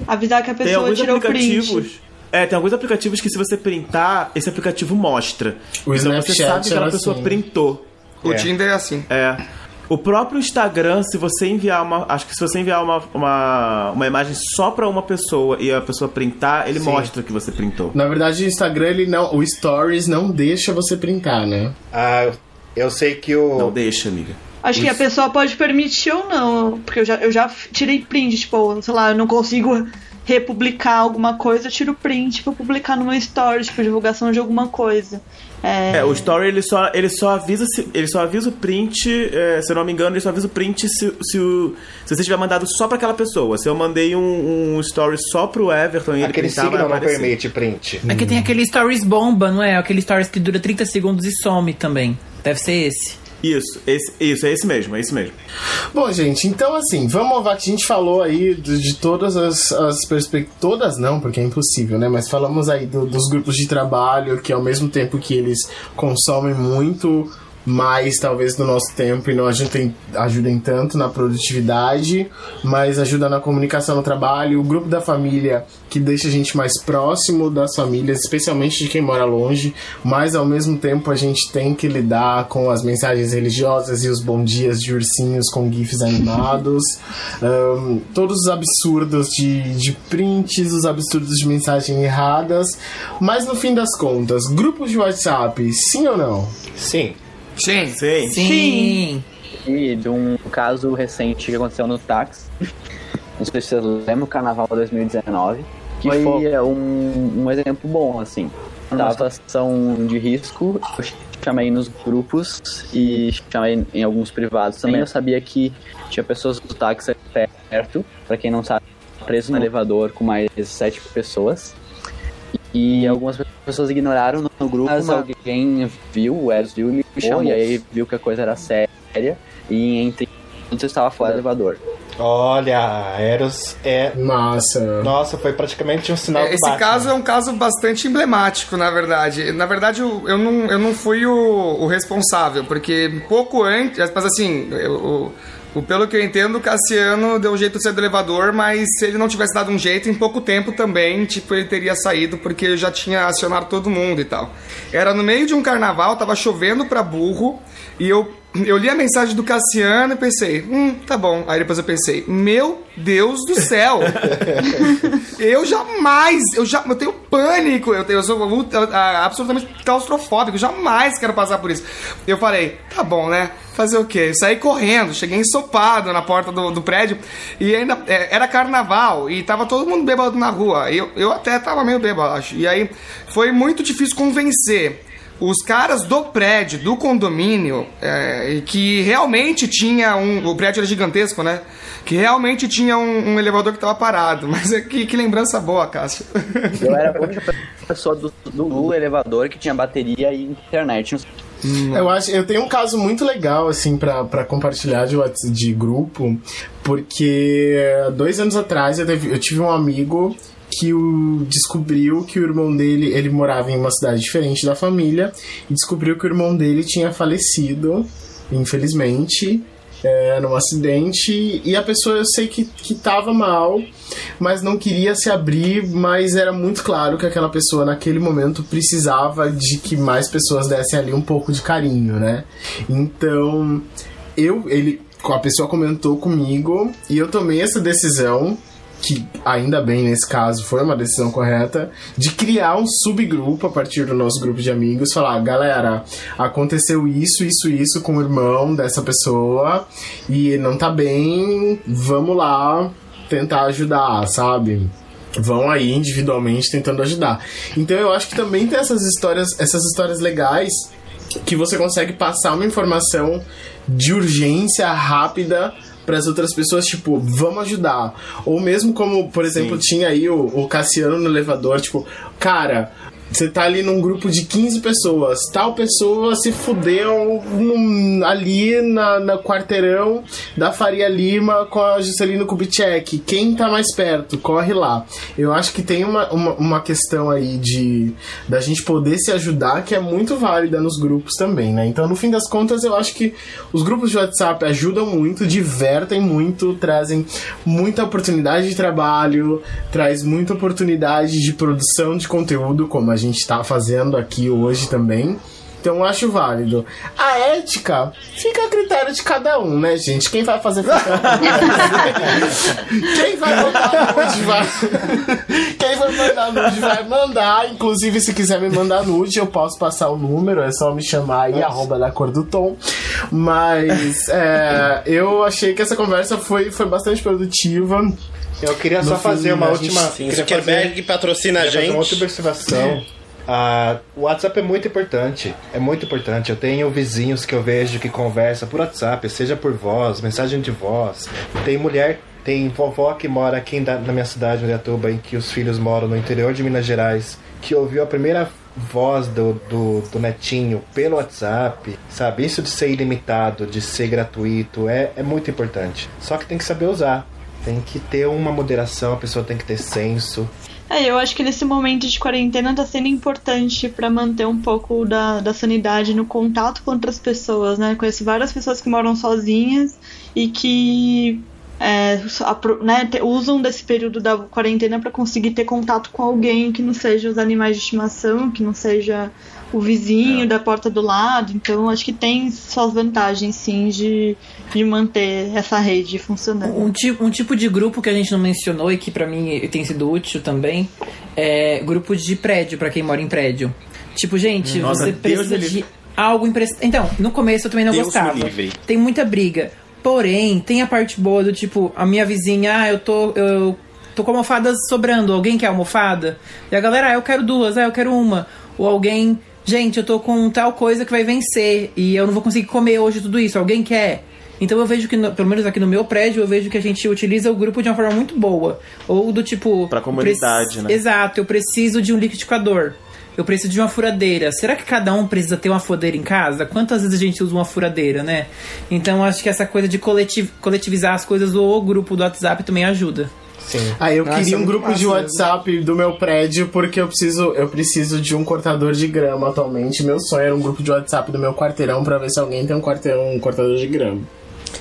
avisar que a Tem pessoa alguns tirou o print. É, tem alguns aplicativos que se você printar, esse aplicativo mostra. O então você Snapchat sabe que aquela pessoa assim. printou. O É. Tinder é assim. É. O próprio Instagram, se você enviar uma. Acho que se você enviar uma, uma, uma imagem só pra uma pessoa e a pessoa printar, ele Sim. mostra que você printou. Na verdade, o Instagram, ele não. O Stories não deixa você printar, né? Ah, eu sei que o. Não deixa, amiga. Acho que a pessoa pode permitir ou não. Porque eu já, eu já tirei print, tipo, sei lá, eu não consigo republicar alguma coisa, eu tiro print pra publicar no meu story, tipo, divulgação de alguma coisa. É, É, o story ele só, ele só avisa se, ele só avisa o print, é, se eu não me engano, ele só avisa o print se, se, o, se você tiver mandado só pra aquela pessoa. Se eu mandei um, um story só pro Everton e ele Aquele printar, signo não permite print. É que tem aquele stories bomba, não é? Aquele stories que dura 30 segundos e some também. Deve ser esse. Isso, esse, isso, é esse mesmo, é esse mesmo. Bom, gente, então assim, vamos lá que a gente falou aí de, de todas as, as perspectivas. Todas não, porque é impossível, né? Mas falamos aí do- dos grupos de trabalho, que ao mesmo tempo que eles consomem muito mais, talvez, do nosso tempo e não ajudem, ajudem tanto na produtividade, mas ajuda na comunicação no trabalho. O grupo da família, que deixa a gente mais próximo das famílias, especialmente de quem mora longe, mas ao mesmo tempo a gente tem que lidar com as mensagens religiosas e os bom dias de ursinhos com gifs animados, Ahn, todos os absurdos de, de prints, os absurdos de mensagens erradas, mas no fim das contas, grupos de WhatsApp, sim ou não? Sim. Sim. Sim. Sim. E de um caso recente que aconteceu no táxi. Não sei se vocês lembram, o Carnaval 2019. Que foi um, um exemplo bom, assim. Da situação de risco, eu chamei nos grupos e chamei em alguns privados também. Eu sabia que tinha pessoas do táxi perto, pra quem não sabe, preso no elevador com mais sete pessoas. E algumas pessoas ignoraram no, no grupo, mas alguém viu, o Eros viu e me chamou. E aí viu que a coisa era séria. E entre todos eu estava fora do elevador. Olha, Eros é. Nossa. Nossa, foi praticamente um sinal É, Esse Batman. caso é um caso bastante emblemático, na verdade. Na verdade, eu, eu, não, eu não fui o, o responsável, porque pouco antes. Mas assim, eu- o- pelo que eu entendo, o Cassiano deu um jeito de sair do elevador, mas se ele não tivesse dado um jeito, em pouco tempo também, tipo, ele teria saído, porque já tinha acionado todo mundo e tal. Era no meio de um carnaval, tava chovendo pra burro, e eu. Eu li a mensagem do Cassiano e pensei, hum, tá bom. Aí depois eu pensei, meu Deus do céu! Eu jamais, eu já, eu tenho pânico, eu, tenho, eu sou uh, absolutamente claustrofóbico, jamais quero passar por isso. Eu falei, tá bom, né? Fazer o quê? Saí correndo, cheguei ensopado na porta do, do prédio e ainda é, era carnaval e tava todo mundo bêbado na rua. Eu, eu até tava meio bêbado, acho. E aí foi muito difícil convencer os caras do prédio, do condomínio, é, que realmente tinha um. O prédio era gigantesco, né? Que realmente tinha um, um elevador que tava parado. Mas é que, que lembrança boa, Cássio. Eu era a única pessoa do, do elevador que tinha bateria e internet. Eu acho, eu tenho um caso muito legal assim pra pra compartilhar de, de grupo, porque dois anos atrás eu, teve- eu tive um amigo que o, descobriu que o irmão dele, ele morava em uma cidade diferente da família e descobriu que o irmão dele tinha falecido, infelizmente, é, num acidente e a pessoa eu sei que, que tava mal, mas não queria se abrir, mas era muito claro que aquela pessoa naquele momento precisava de que mais pessoas dessem ali um pouco de carinho, né? Então, eu, ele, a pessoa comentou comigo e eu tomei essa decisão que ainda bem nesse caso foi uma decisão correta, de criar um subgrupo a partir do nosso grupo de amigos, falar, galera, aconteceu isso, isso, isso com o irmão dessa pessoa e não tá bem, vamos lá tentar ajudar, sabe? Vão aí individualmente tentando ajudar. Então eu acho que também tem essas histórias, essas histórias legais que você consegue passar uma informação de urgência rápida para as outras pessoas, tipo, vamos ajudar. Ou mesmo como, por exemplo, tinha aí o, o Cassiano no elevador, tipo, cara, você tá ali num grupo de 15 pessoas, tal pessoa se fudeu num- ali na, na quarteirão da Faria Lima com a Juscelino Kubitschek. Quem tá mais perto? Corre lá. Eu acho que tem uma, uma, uma questão aí de da gente poder se ajudar que é muito válida nos grupos também, né? Então, no fim das contas, eu acho que os grupos de WhatsApp ajudam muito, divertem muito, trazem muita oportunidade de trabalho, traz muita oportunidade de produção de conteúdo, como a gente tá fazendo aqui hoje também. Então eu acho válido. A ética fica a critério de cada um, né, gente? Quem vai fazer Quem vai mandar nude vai. Quem vai mandar nude vai mandar. Inclusive, se quiser me mandar nude, eu posso passar o número, é só me chamar aí, arroba da cor do tom. Mas é, eu achei que essa conversa foi, foi bastante produtiva. Eu queria No só fazer uma última. gente- Sim, Zuckerberg patrocina a gente. uma outra observação. Ah, o WhatsApp é muito importante. É muito importante. Eu tenho vizinhos que eu vejo que conversa por WhatsApp, seja por voz, mensagem de voz. Tem mulher, tem vovó que mora aqui na minha cidade, em Atuba, em que os filhos moram no interior de Minas Gerais, que ouviu a primeira voz do, do, do netinho pelo WhatsApp, sabe? Isso de ser ilimitado, de ser gratuito, é, é muito importante. Só que tem que saber usar. Tem que ter uma moderação, a pessoa tem que ter senso. É, eu acho que nesse momento de quarentena tá sendo importante pra manter um pouco da, da sanidade no contato com outras pessoas, né? Conheço várias pessoas que moram sozinhas e que é, né, usam desse período da quarentena pra conseguir ter contato com alguém que não seja os animais de estimação, que não seja o vizinho da porta do lado. Então acho que tem suas vantagens, sim, de, de manter essa rede funcionando. Um, ti- um tipo de grupo que a gente não mencionou e que pra mim tem sido útil também é grupo de prédio, pra quem mora em prédio. Tipo, gente, Nossa, você Deus precisa me de algo emprestado. Então, no começo eu também não Deus gostava. Tem muita briga. Porém, tem a parte boa do tipo, a minha vizinha, ah, eu tô. Eu tô com almofadas sobrando, alguém quer almofada? E a galera, ah, eu quero duas, ah, eu quero uma. Ou alguém, gente, eu tô com tal coisa que vai vencer e eu não vou conseguir comer hoje tudo isso, alguém quer? Então eu vejo que, no- pelo menos aqui no meu prédio, eu vejo que a gente utiliza o grupo de uma forma muito boa. Ou do tipo. Pra comunidade, né? Exato, eu preciso de um liquidificador. Eu preciso de uma furadeira. Será que cada um precisa ter uma furadeira em casa? Quantas vezes a gente usa uma furadeira, né? Então acho que essa coisa de coletiv- coletivizar as coisas do grupo do WhatsApp também ajuda. Sim. Ah, eu Nossa, queria um grupo de WhatsApp do meu prédio porque eu preciso, eu preciso de um cortador de grama atualmente. Meu sonho era um grupo de WhatsApp do meu quarteirão pra ver se alguém tem um quarteirão, um cortador de grama.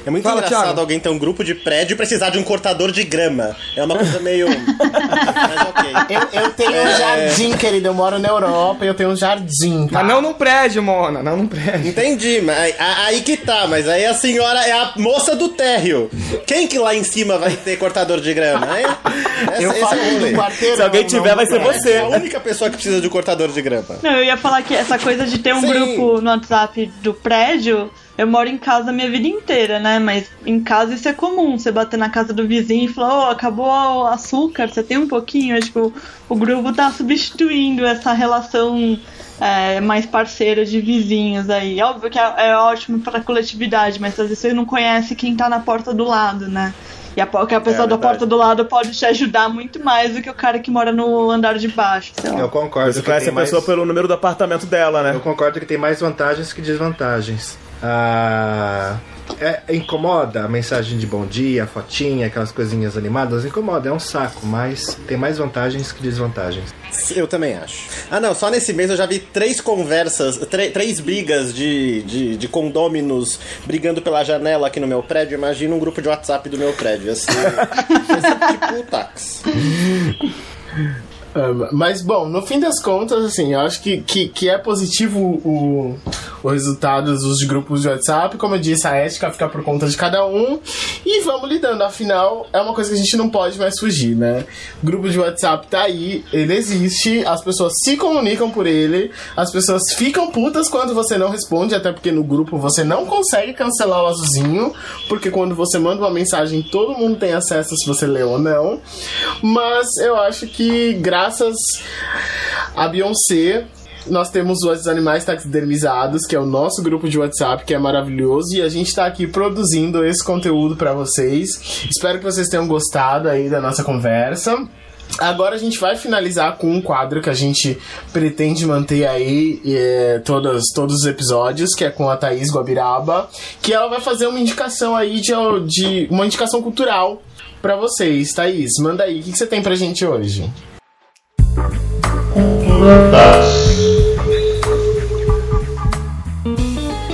É muito Fala, engraçado Thiago. alguém ter um grupo de prédio e precisar de um cortador de grama. É uma coisa meio. Mas ok. Eu, eu tenho um jardim, querido. Eu moro na Europa e eu tenho um jardim. Tá? Mas não num prédio, Mona, não num prédio. Entendi, mas aí, que tá, mas aí a senhora é a moça do térreo. Quem que lá em cima vai ter cortador de grama, hein? Essa, Eu é falo do quarteirão. Se alguém tiver, não vai ser prédio. você. É a única pessoa que precisa de um cortador de grama. Não, eu ia falar que essa coisa de ter um Sim. grupo no WhatsApp do prédio, eu moro em casa a minha vida inteira, né? Mas em casa isso é comum, você bater na casa do vizinho e falar, ô, acabou o açúcar, você tem um pouquinho? Acho que o, o grupo tá substituindo essa relação é, mais parceira de vizinhos aí. Óbvio que é, é ótimo pra coletividade, mas às vezes você não conhece quem tá na porta do lado, né? E a, que a pessoa É da porta do lado pode te ajudar muito mais do que o cara que mora no andar de baixo, sei lá. Eu concordo. Você que conhece a pessoa mais... pelo número do apartamento dela, né? Eu concordo que tem mais vantagens que desvantagens. Ah, é, incomoda a mensagem de bom dia, a fotinha, aquelas coisinhas animadas? Incomoda, é um saco, mas tem mais vantagens que desvantagens. Eu também acho. Ah, não, só nesse mês eu já vi três conversas, trê- três brigas de, de, de condôminos brigando pela janela aqui no meu prédio. Imagina um grupo de WhatsApp do meu prédio. Ia ser, ia ser tipo o táxi. Mas, bom, no fim das contas, assim, eu acho que, que, que é positivo o, o resultado dos grupos de WhatsApp. Como eu disse, a ética fica por conta de cada um. E vamos lidando. Afinal, é uma coisa que a gente não pode mais fugir, né? O grupo de WhatsApp tá aí, ele existe, as pessoas se comunicam por ele, as pessoas ficam putas quando você não responde, até porque no grupo você não consegue cancelar o azulzinho, porque quando você manda uma mensagem, todo mundo tem acesso se você leu ou não. Mas eu acho que graças a Beyoncé, nós temos os Animais Taxidermizados, que é o nosso grupo de WhatsApp, que é maravilhoso, e a gente tá aqui produzindo esse conteúdo para vocês. Espero que vocês tenham gostado aí da nossa conversa. Agora a gente vai finalizar com um quadro que a gente pretende manter aí é, todos, todos os episódios, que é com a Thaís Guabiraba, que ela vai fazer uma indicação aí de, de uma indicação cultural para vocês. Thaís, manda aí, o que, que você tem pra gente hoje?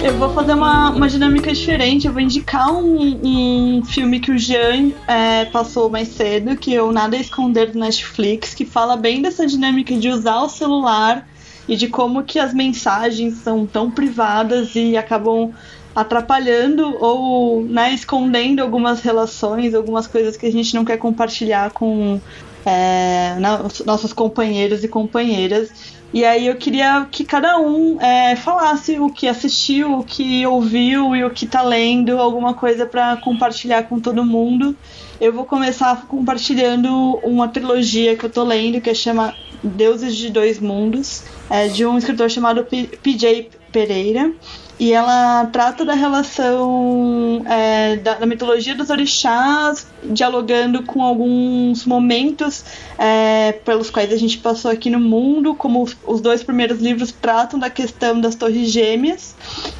Eu vou fazer uma, uma dinâmica diferente. Eu vou indicar um, um filme que o Jean é, passou mais cedo, que é o Nada a Esconder do Netflix, que fala bem dessa dinâmica de usar o celular e de como que as mensagens são tão privadas e acabam atrapalhando ou né, escondendo algumas relações, algumas coisas que a gente não quer compartilhar com é, na- nossos companheiros e companheiras. E aí eu queria que cada um é, falasse o que assistiu, o que ouviu e o que tá lendo, alguma coisa para compartilhar com todo mundo. Eu vou começar compartilhando uma trilogia que eu tô lendo que chama Deuses de Dois Mundos, é de um escritor chamado PJ Pereira. E ela trata da relação é, da, da mitologia dos orixás, dialogando com alguns momentos é, pelos quais a gente passou aqui no mundo, como os, os dois primeiros livros tratam da questão das Torres Gêmeas,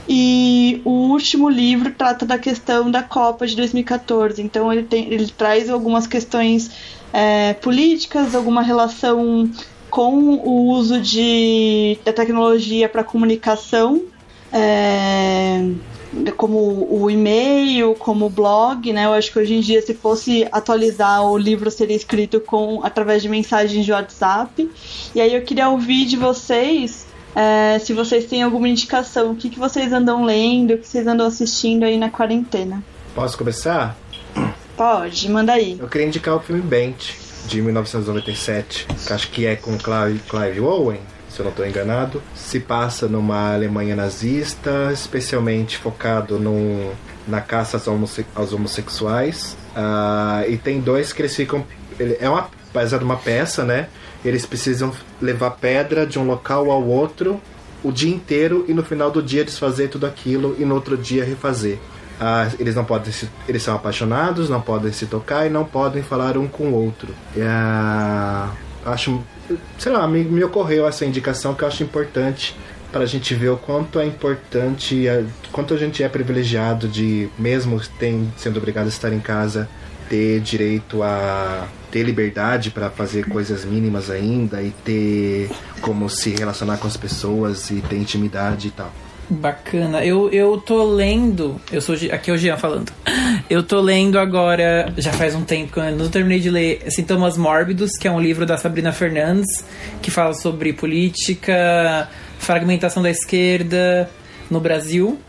e o último livro trata da questão da Copa de 2014. Então ele, tem, ele traz algumas questões é, políticas, alguma relação com o uso de, da tecnologia para comunicação é, como o e-mail, como o blog, né? Eu acho que hoje em dia, se fosse atualizar o livro, seria escrito com através de mensagens de WhatsApp. E aí eu queria ouvir de vocês é, se vocês têm alguma indicação, o que, que vocês andam lendo, o que vocês andam assistindo aí na quarentena. Posso começar? Pode, manda aí. Eu queria indicar o filme Bent, de 1997, que acho que é com Clive, Clive Owen, se eu não estou enganado. Se passa numa Alemanha nazista, especialmente focado num, na caça aos, homosse- aos homossexuais. Ah, e tem dois que eles ficam. ele- é uma baseado numa peça, né? Eles precisam levar pedra de um local ao outro o dia inteiro e no final do dia desfazer tudo aquilo e no outro dia refazer. Ah, eles não podem se, eles são apaixonados, não podem se tocar e não podem falar um com o outro. Ah, acho, sei lá, me, me ocorreu essa indicação que eu acho importante para a gente ver o quanto é importante, a- quanto a gente é privilegiado de, mesmo tem, sendo obrigado a estar em casa, ter direito a ter liberdade para fazer coisas mínimas ainda e ter como se relacionar com as pessoas e ter intimidade e tal. Bacana. Eu, eu tô lendo. Eu sou. Aqui é o Jean falando. Eu tô lendo agora. Já faz um tempo que eu não terminei de ler Sintomas Mórbidos, que é um livro da Sabrina Fernandes, que fala sobre política, fragmentação da esquerda no Brasil.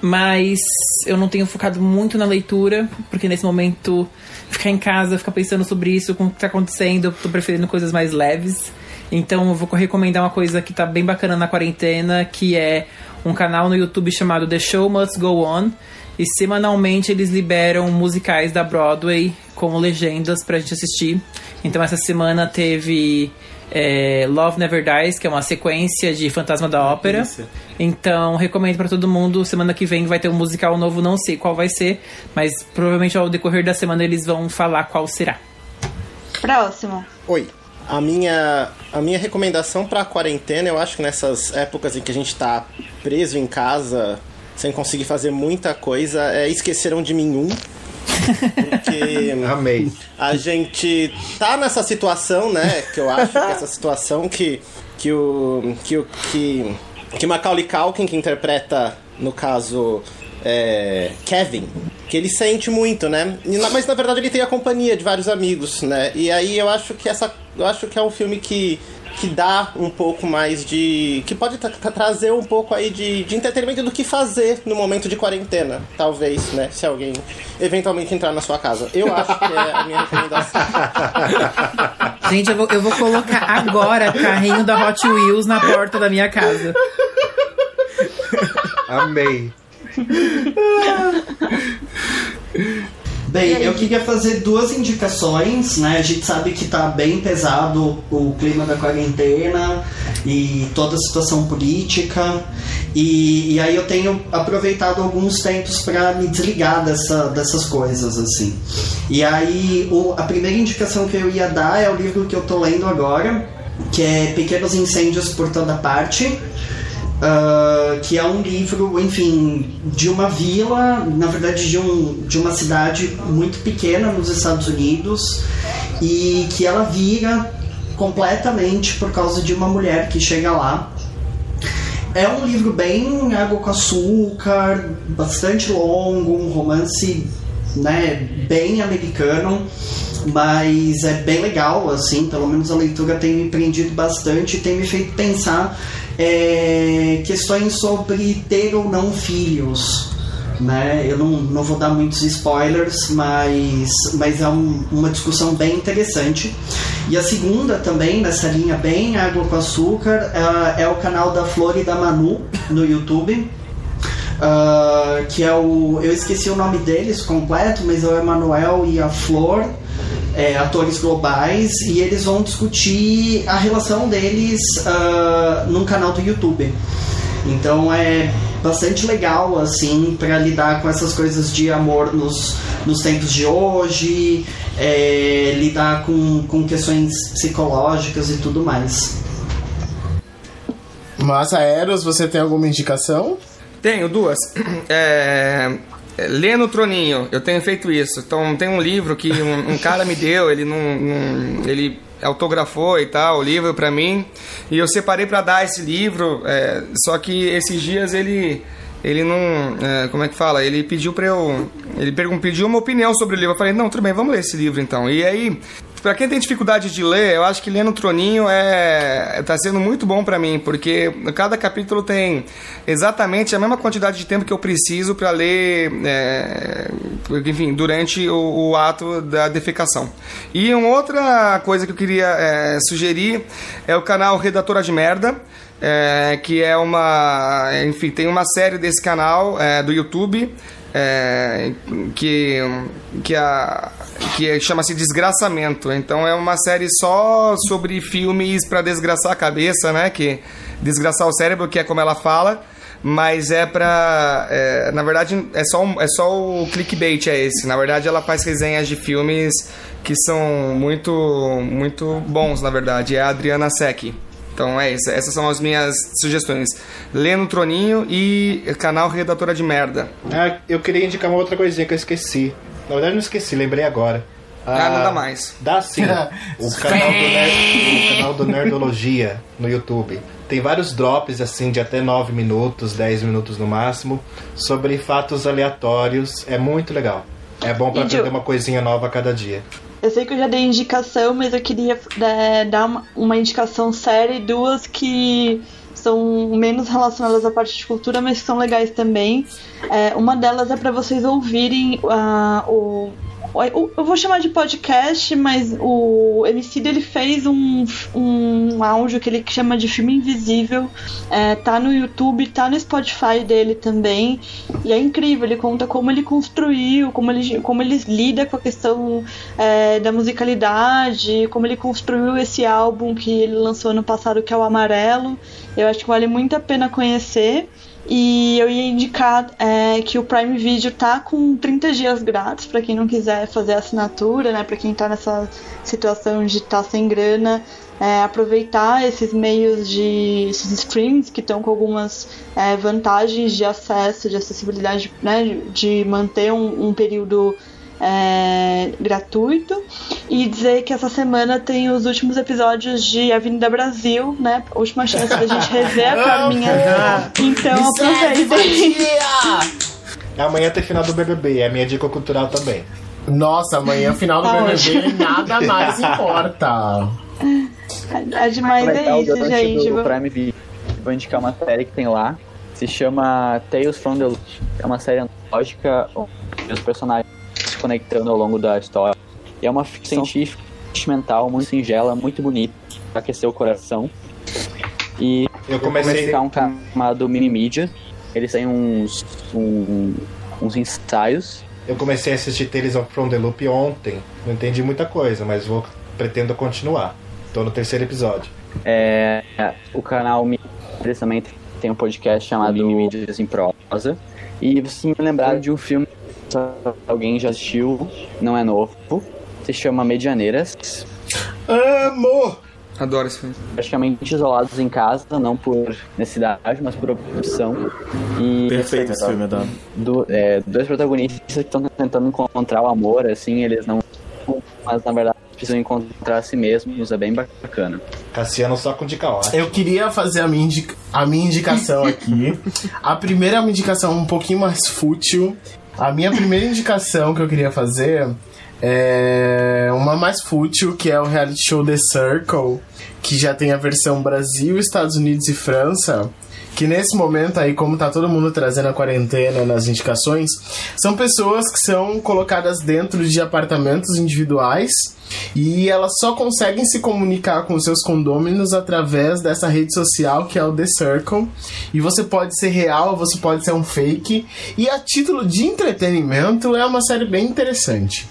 Mas eu não tenho focado muito na leitura, porque nesse momento ficar em casa, ficar pensando sobre isso, com o que tá acontecendo, eu tô preferindo coisas mais leves. Então eu vou recomendar uma coisa que tá bem bacana na quarentena, que é um canal no YouTube chamado The Show Must Go On. E semanalmente eles liberam musicais da Broadway com legendas pra gente assistir. Então essa semana teve é, Love Never Dies, que é uma sequência de Fantasma da Ópera. Então recomendo pra todo mundo. Semana que vem vai ter um musical novo, não sei qual vai ser, mas provavelmente ao decorrer da semana eles vão falar qual será. Próximo. Oi. A minha, a minha recomendação pra quarentena, eu acho que nessas épocas em que a gente tá preso em casa, sem conseguir fazer muita coisa, é Esqueceram de Mim 1. Porque Amei. a gente tá nessa situação, né? Que eu acho que essa situação que, que o. que o. que. que Macaulay Culkin, que interpreta, no caso, é, Kevin, que ele sente muito, né? Mas na verdade ele tem a companhia de vários amigos, né? E aí eu acho que essa eu acho que é um filme que que dá um pouco mais de. que pode trazer um pouco aí de, de entretenimento do que fazer no momento de quarentena, talvez, né? Se alguém eventualmente entrar na sua casa. Eu acho que é a minha recomendação. Gente, eu vou, eu vou colocar agora carrinho da Hot Wheels na porta da minha casa. Amei. Bem, eu queria fazer duas indicações, né? A gente sabe que tá bem pesado o clima da quarentena e toda a situação política. E, e aí eu tenho aproveitado alguns tempos para me desligar dessa, dessas coisas, assim. E aí o, a primeira indicação que eu ia dar é o livro que eu tô lendo agora, que é Pequenos Incêndios por Toda Parte Uh, que é um livro, enfim, de uma vila, na verdade de, um, de uma cidade muito pequena nos Estados Unidos e que ela vira completamente por causa de uma mulher que chega lá. É um livro bem água com açúcar, bastante longo, um romance né, bem americano, mas é bem legal, assim, pelo menos a leitura tem me prendido bastante e tem me feito pensar é, questões sobre ter ou não filhos. Né? Eu não, não vou dar muitos spoilers, mas, mas é um, uma discussão bem interessante. E a segunda também, nessa linha bem água com açúcar, é, é o canal da Flor e da Manu no YouTube. Uh, que é o. Eu esqueci o nome deles completo, mas é o Emanuel e a Flor é, atores globais e eles vão discutir a relação deles uh, num canal do YouTube. Então é bastante legal assim para lidar com essas coisas de amor nos, nos tempos de hoje, é, lidar com, com questões psicológicas e tudo mais. Mas Eros, você tem alguma indicação? Tenho duas. É, Lê no Troninho, eu tenho feito isso. Então tem um livro que um, um cara me deu, ele não, não, ele autografou e tal o livro para mim e eu separei para dar esse livro. É, só que esses dias ele ele não, é, como é que fala? Ele pediu para eu, ele pediu uma opinião sobre o livro. Eu falei não, tudo bem, vamos ler esse livro então. E aí Pra quem tem dificuldade de ler, eu acho que ler no Troninho é tá sendo muito bom para mim, porque cada capítulo tem exatamente a mesma quantidade de tempo que eu preciso para ler, é, enfim, durante o, o, ato da defecação. E uma outra coisa que eu queria é, sugerir é o canal Redatora de Merda. É, que é uma. Enfim, tem uma série desse canal é, do YouTube é, que, que, a, que chama-se Desgraçamento. Então é uma série só sobre filmes para desgraçar a cabeça, né? Que desgraçar o cérebro, que é como ela fala. Mas é pra. É, na verdade, é só, é só o clickbait, é esse. Na verdade, ela faz resenhas de filmes que são muito, muito bons, na verdade. É a Adriana Secchi. Então é isso, essas são as minhas sugestões. Lê no Troninho e canal Redatora de Merda. Ah, eu queria indicar uma outra coisinha que eu esqueci. Na verdade não esqueci, lembrei agora. Ah, ah não dá mais. Dá sim. o, canal do Nerd, o canal do Nerdologia no YouTube. Tem vários drops assim de até 9 minutos, 10 minutos no máximo, sobre fatos aleatórios. É muito legal. É bom para aprender uma coisinha nova a cada dia. Eu sei que eu já dei indicação, mas eu queria é, dar uma, uma indicação séria e duas que são menos relacionadas à parte de cultura, mas que são legais também. É, uma delas é para vocês ouvirem uh, o eu vou chamar de podcast, mas o MC ele fez um, um áudio que ele chama de filme invisível. É, tá no YouTube, tá no Spotify dele também. E é incrível, ele conta como ele construiu, como ele, como ele lida com a questão é, da musicalidade, como ele construiu esse álbum que ele lançou ano passado, que é o Amarelo. Eu acho que vale muito a pena conhecer. E eu ia indicar é, que o Prime Video tá com 30 dias grátis para quem não quiser fazer assinatura, né? Para quem tá nessa situação de estar tá sem grana, é, aproveitar esses meios de esses streams que estão com algumas é, vantagens de acesso, de acessibilidade, né? De manter um, um período é, gratuito e dizer que essa semana tem os últimos episódios de Avenida Brasil, né? Última chance da gente rever a Carminha. então aproveitem. Amanhã tem final do BBB, é a minha dica cultural também. Nossa, amanhã final do BBB nada mais importa. É demais, é o isso, gente. do Vou- Prime Video. Vou indicar uma série que tem lá. Se chama Tales from the Loop. É uma série antológica onde os personagens conectando ao longo da história. E é uma ficção científica, mental, muito singela, muito bonita, pra aquecer o coração. E Eu comecei- a um canal chamado Mini Media. Eles têm uns, um- uns ensaios Eu comecei a assistir Tales of From the Loop ontem. Não entendi muita coisa, mas vou pretendo continuar. Tô no terceiro episódio. É, o canal eles também tem um podcast chamado Mídias em Prosa. E vocês me lembraram de um filme alguém já assistiu, não é novo. Se chama Medianeiras. Amo! Adoro esse filme. Praticamente isolados em casa, não por necessidade, mas por opção. E Perfeito esse filme, Adam. do, é, dois protagonistas que estão tentando encontrar o amor, assim, eles não. Mas na verdade precisam encontrar a si mesmos, é bem bacana. Cassiano só com dica ótima. Eu queria fazer a minha, indica- a minha indicação aqui. A primeira é uma indicação um pouquinho mais fútil. A minha primeira indicação que eu queria fazer é uma mais fútil, que é o reality show The Circle, que já tem a versão Brasil, Estados Unidos e França. Que nesse momento aí, como tá todo mundo trazendo a quarentena nas indicações, são pessoas que são colocadas dentro de apartamentos individuais e elas só conseguem se comunicar com seus condôminos através dessa rede social que é o The Circle. E você pode ser real, você pode ser um fake. E a título de entretenimento é uma série bem interessante.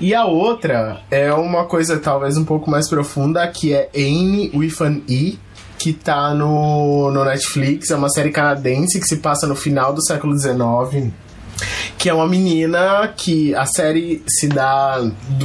E a outra é uma coisa talvez um pouco mais profunda, que é Anne with an E, que tá no, no Netflix. É uma série canadense que se passa no final do século XIX. Que é uma menina que a série se dá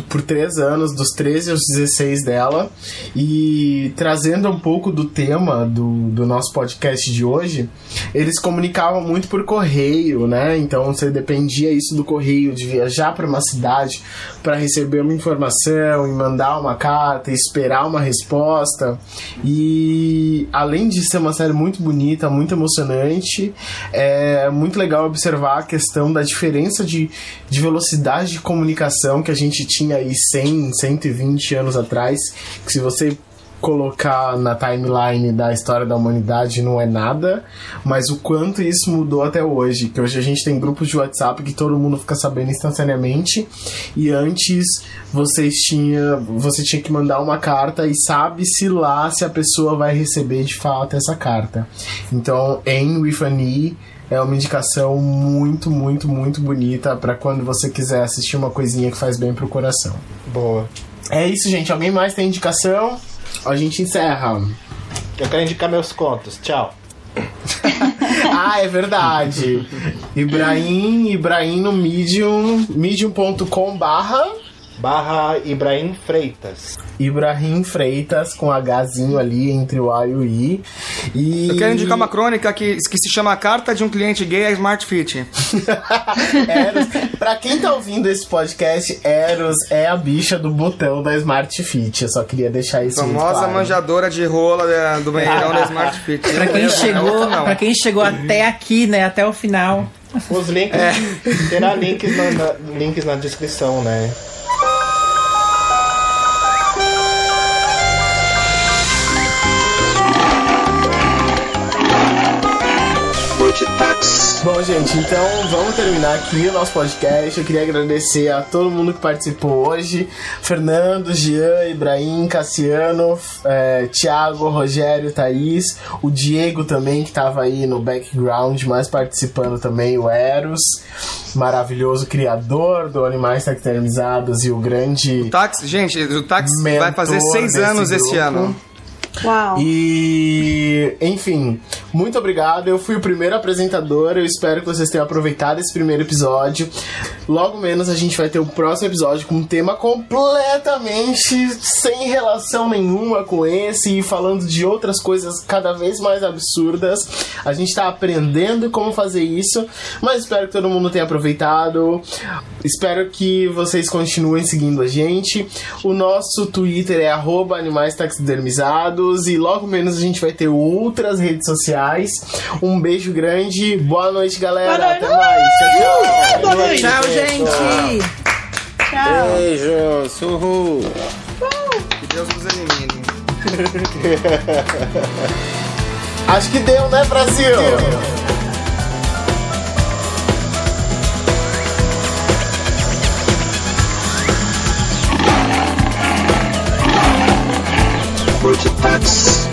por três anos, dos 13 aos 16 dela. E trazendo um pouco do tema do, do nosso podcast de hoje, eles comunicavam muito por correio, né? Então você dependia isso do correio, de viajar para uma cidade para receber uma informação e mandar uma carta esperar uma resposta. E além de ser uma série muito bonita, muito emocionante, é muito legal observar a questão da diferença de, de velocidade de comunicação que a gente tinha aí 100, 120 anos atrás. Que se você colocar na timeline da história da humanidade não é nada, mas o quanto isso mudou até hoje, que hoje a gente tem grupos de WhatsApp que todo mundo fica sabendo instantaneamente, e antes vocês tinha, você tinha que mandar uma carta e sabe-se lá se a pessoa vai receber de fato essa carta. Então, em With an E é uma indicação muito, muito, muito bonita para quando você quiser assistir uma coisinha que faz bem pro coração. Boa. É isso, gente. Alguém mais tem indicação? A gente encerra. Eu quero indicar meus contos. Tchau. ah, é verdade. Ibrahim, Ibrahim no Medium, medium.com barra Barra Ibrahim Freitas. Ibrahim Freitas com Hzinho ali entre o A e o I. E... Eu quero indicar uma crônica que, que se chama Carta de um Cliente Gay a Smart Fit. Eros, pra quem tá ouvindo esse podcast, Eros é a bicha do botão da Smart Fit. Eu só queria deixar isso muito Famosa claro. manjadora de rola da- do banheirão da Smart Fit. Pra quem, chegou, não. pra quem chegou até aqui, né? Até o final. Os links. Terá links na, na- links na descrição, né? Bom, gente, então vamos terminar aqui o nosso podcast. Eu queria agradecer a todo mundo que participou hoje: Fernando, Jean, Ibrahim, Cassiano, é, Thiago, Rogério, Thaís, o Diego também, que estava aí no background, mas participando também, o Eros, maravilhoso criador do Animais Taxidermizados e o grande. Táxi, gente, o táxi vai fazer seis anos esse grupo. ano. Uau. E, enfim, muito obrigado. Eu fui o primeiro apresentador. Eu espero que vocês tenham aproveitado esse primeiro episódio. Logo menos a gente vai ter o próximo episódio com um tema completamente sem relação nenhuma com esse e falando de outras coisas cada vez mais absurdas. A gente tá aprendendo como fazer isso, mas espero que todo mundo tenha aproveitado. Espero que vocês continuem seguindo a gente. O nosso Twitter é arroba e logo menos a gente vai ter outras redes sociais. Um beijo grande, boa noite, galera. Boa noite. Até mais. Tchau, tchau. Boa noite. Tchau, gente! Tchau. Beijos, uhul. Que Deus nos elimine. Acho que deu, né, Brasil? Rotor Packs.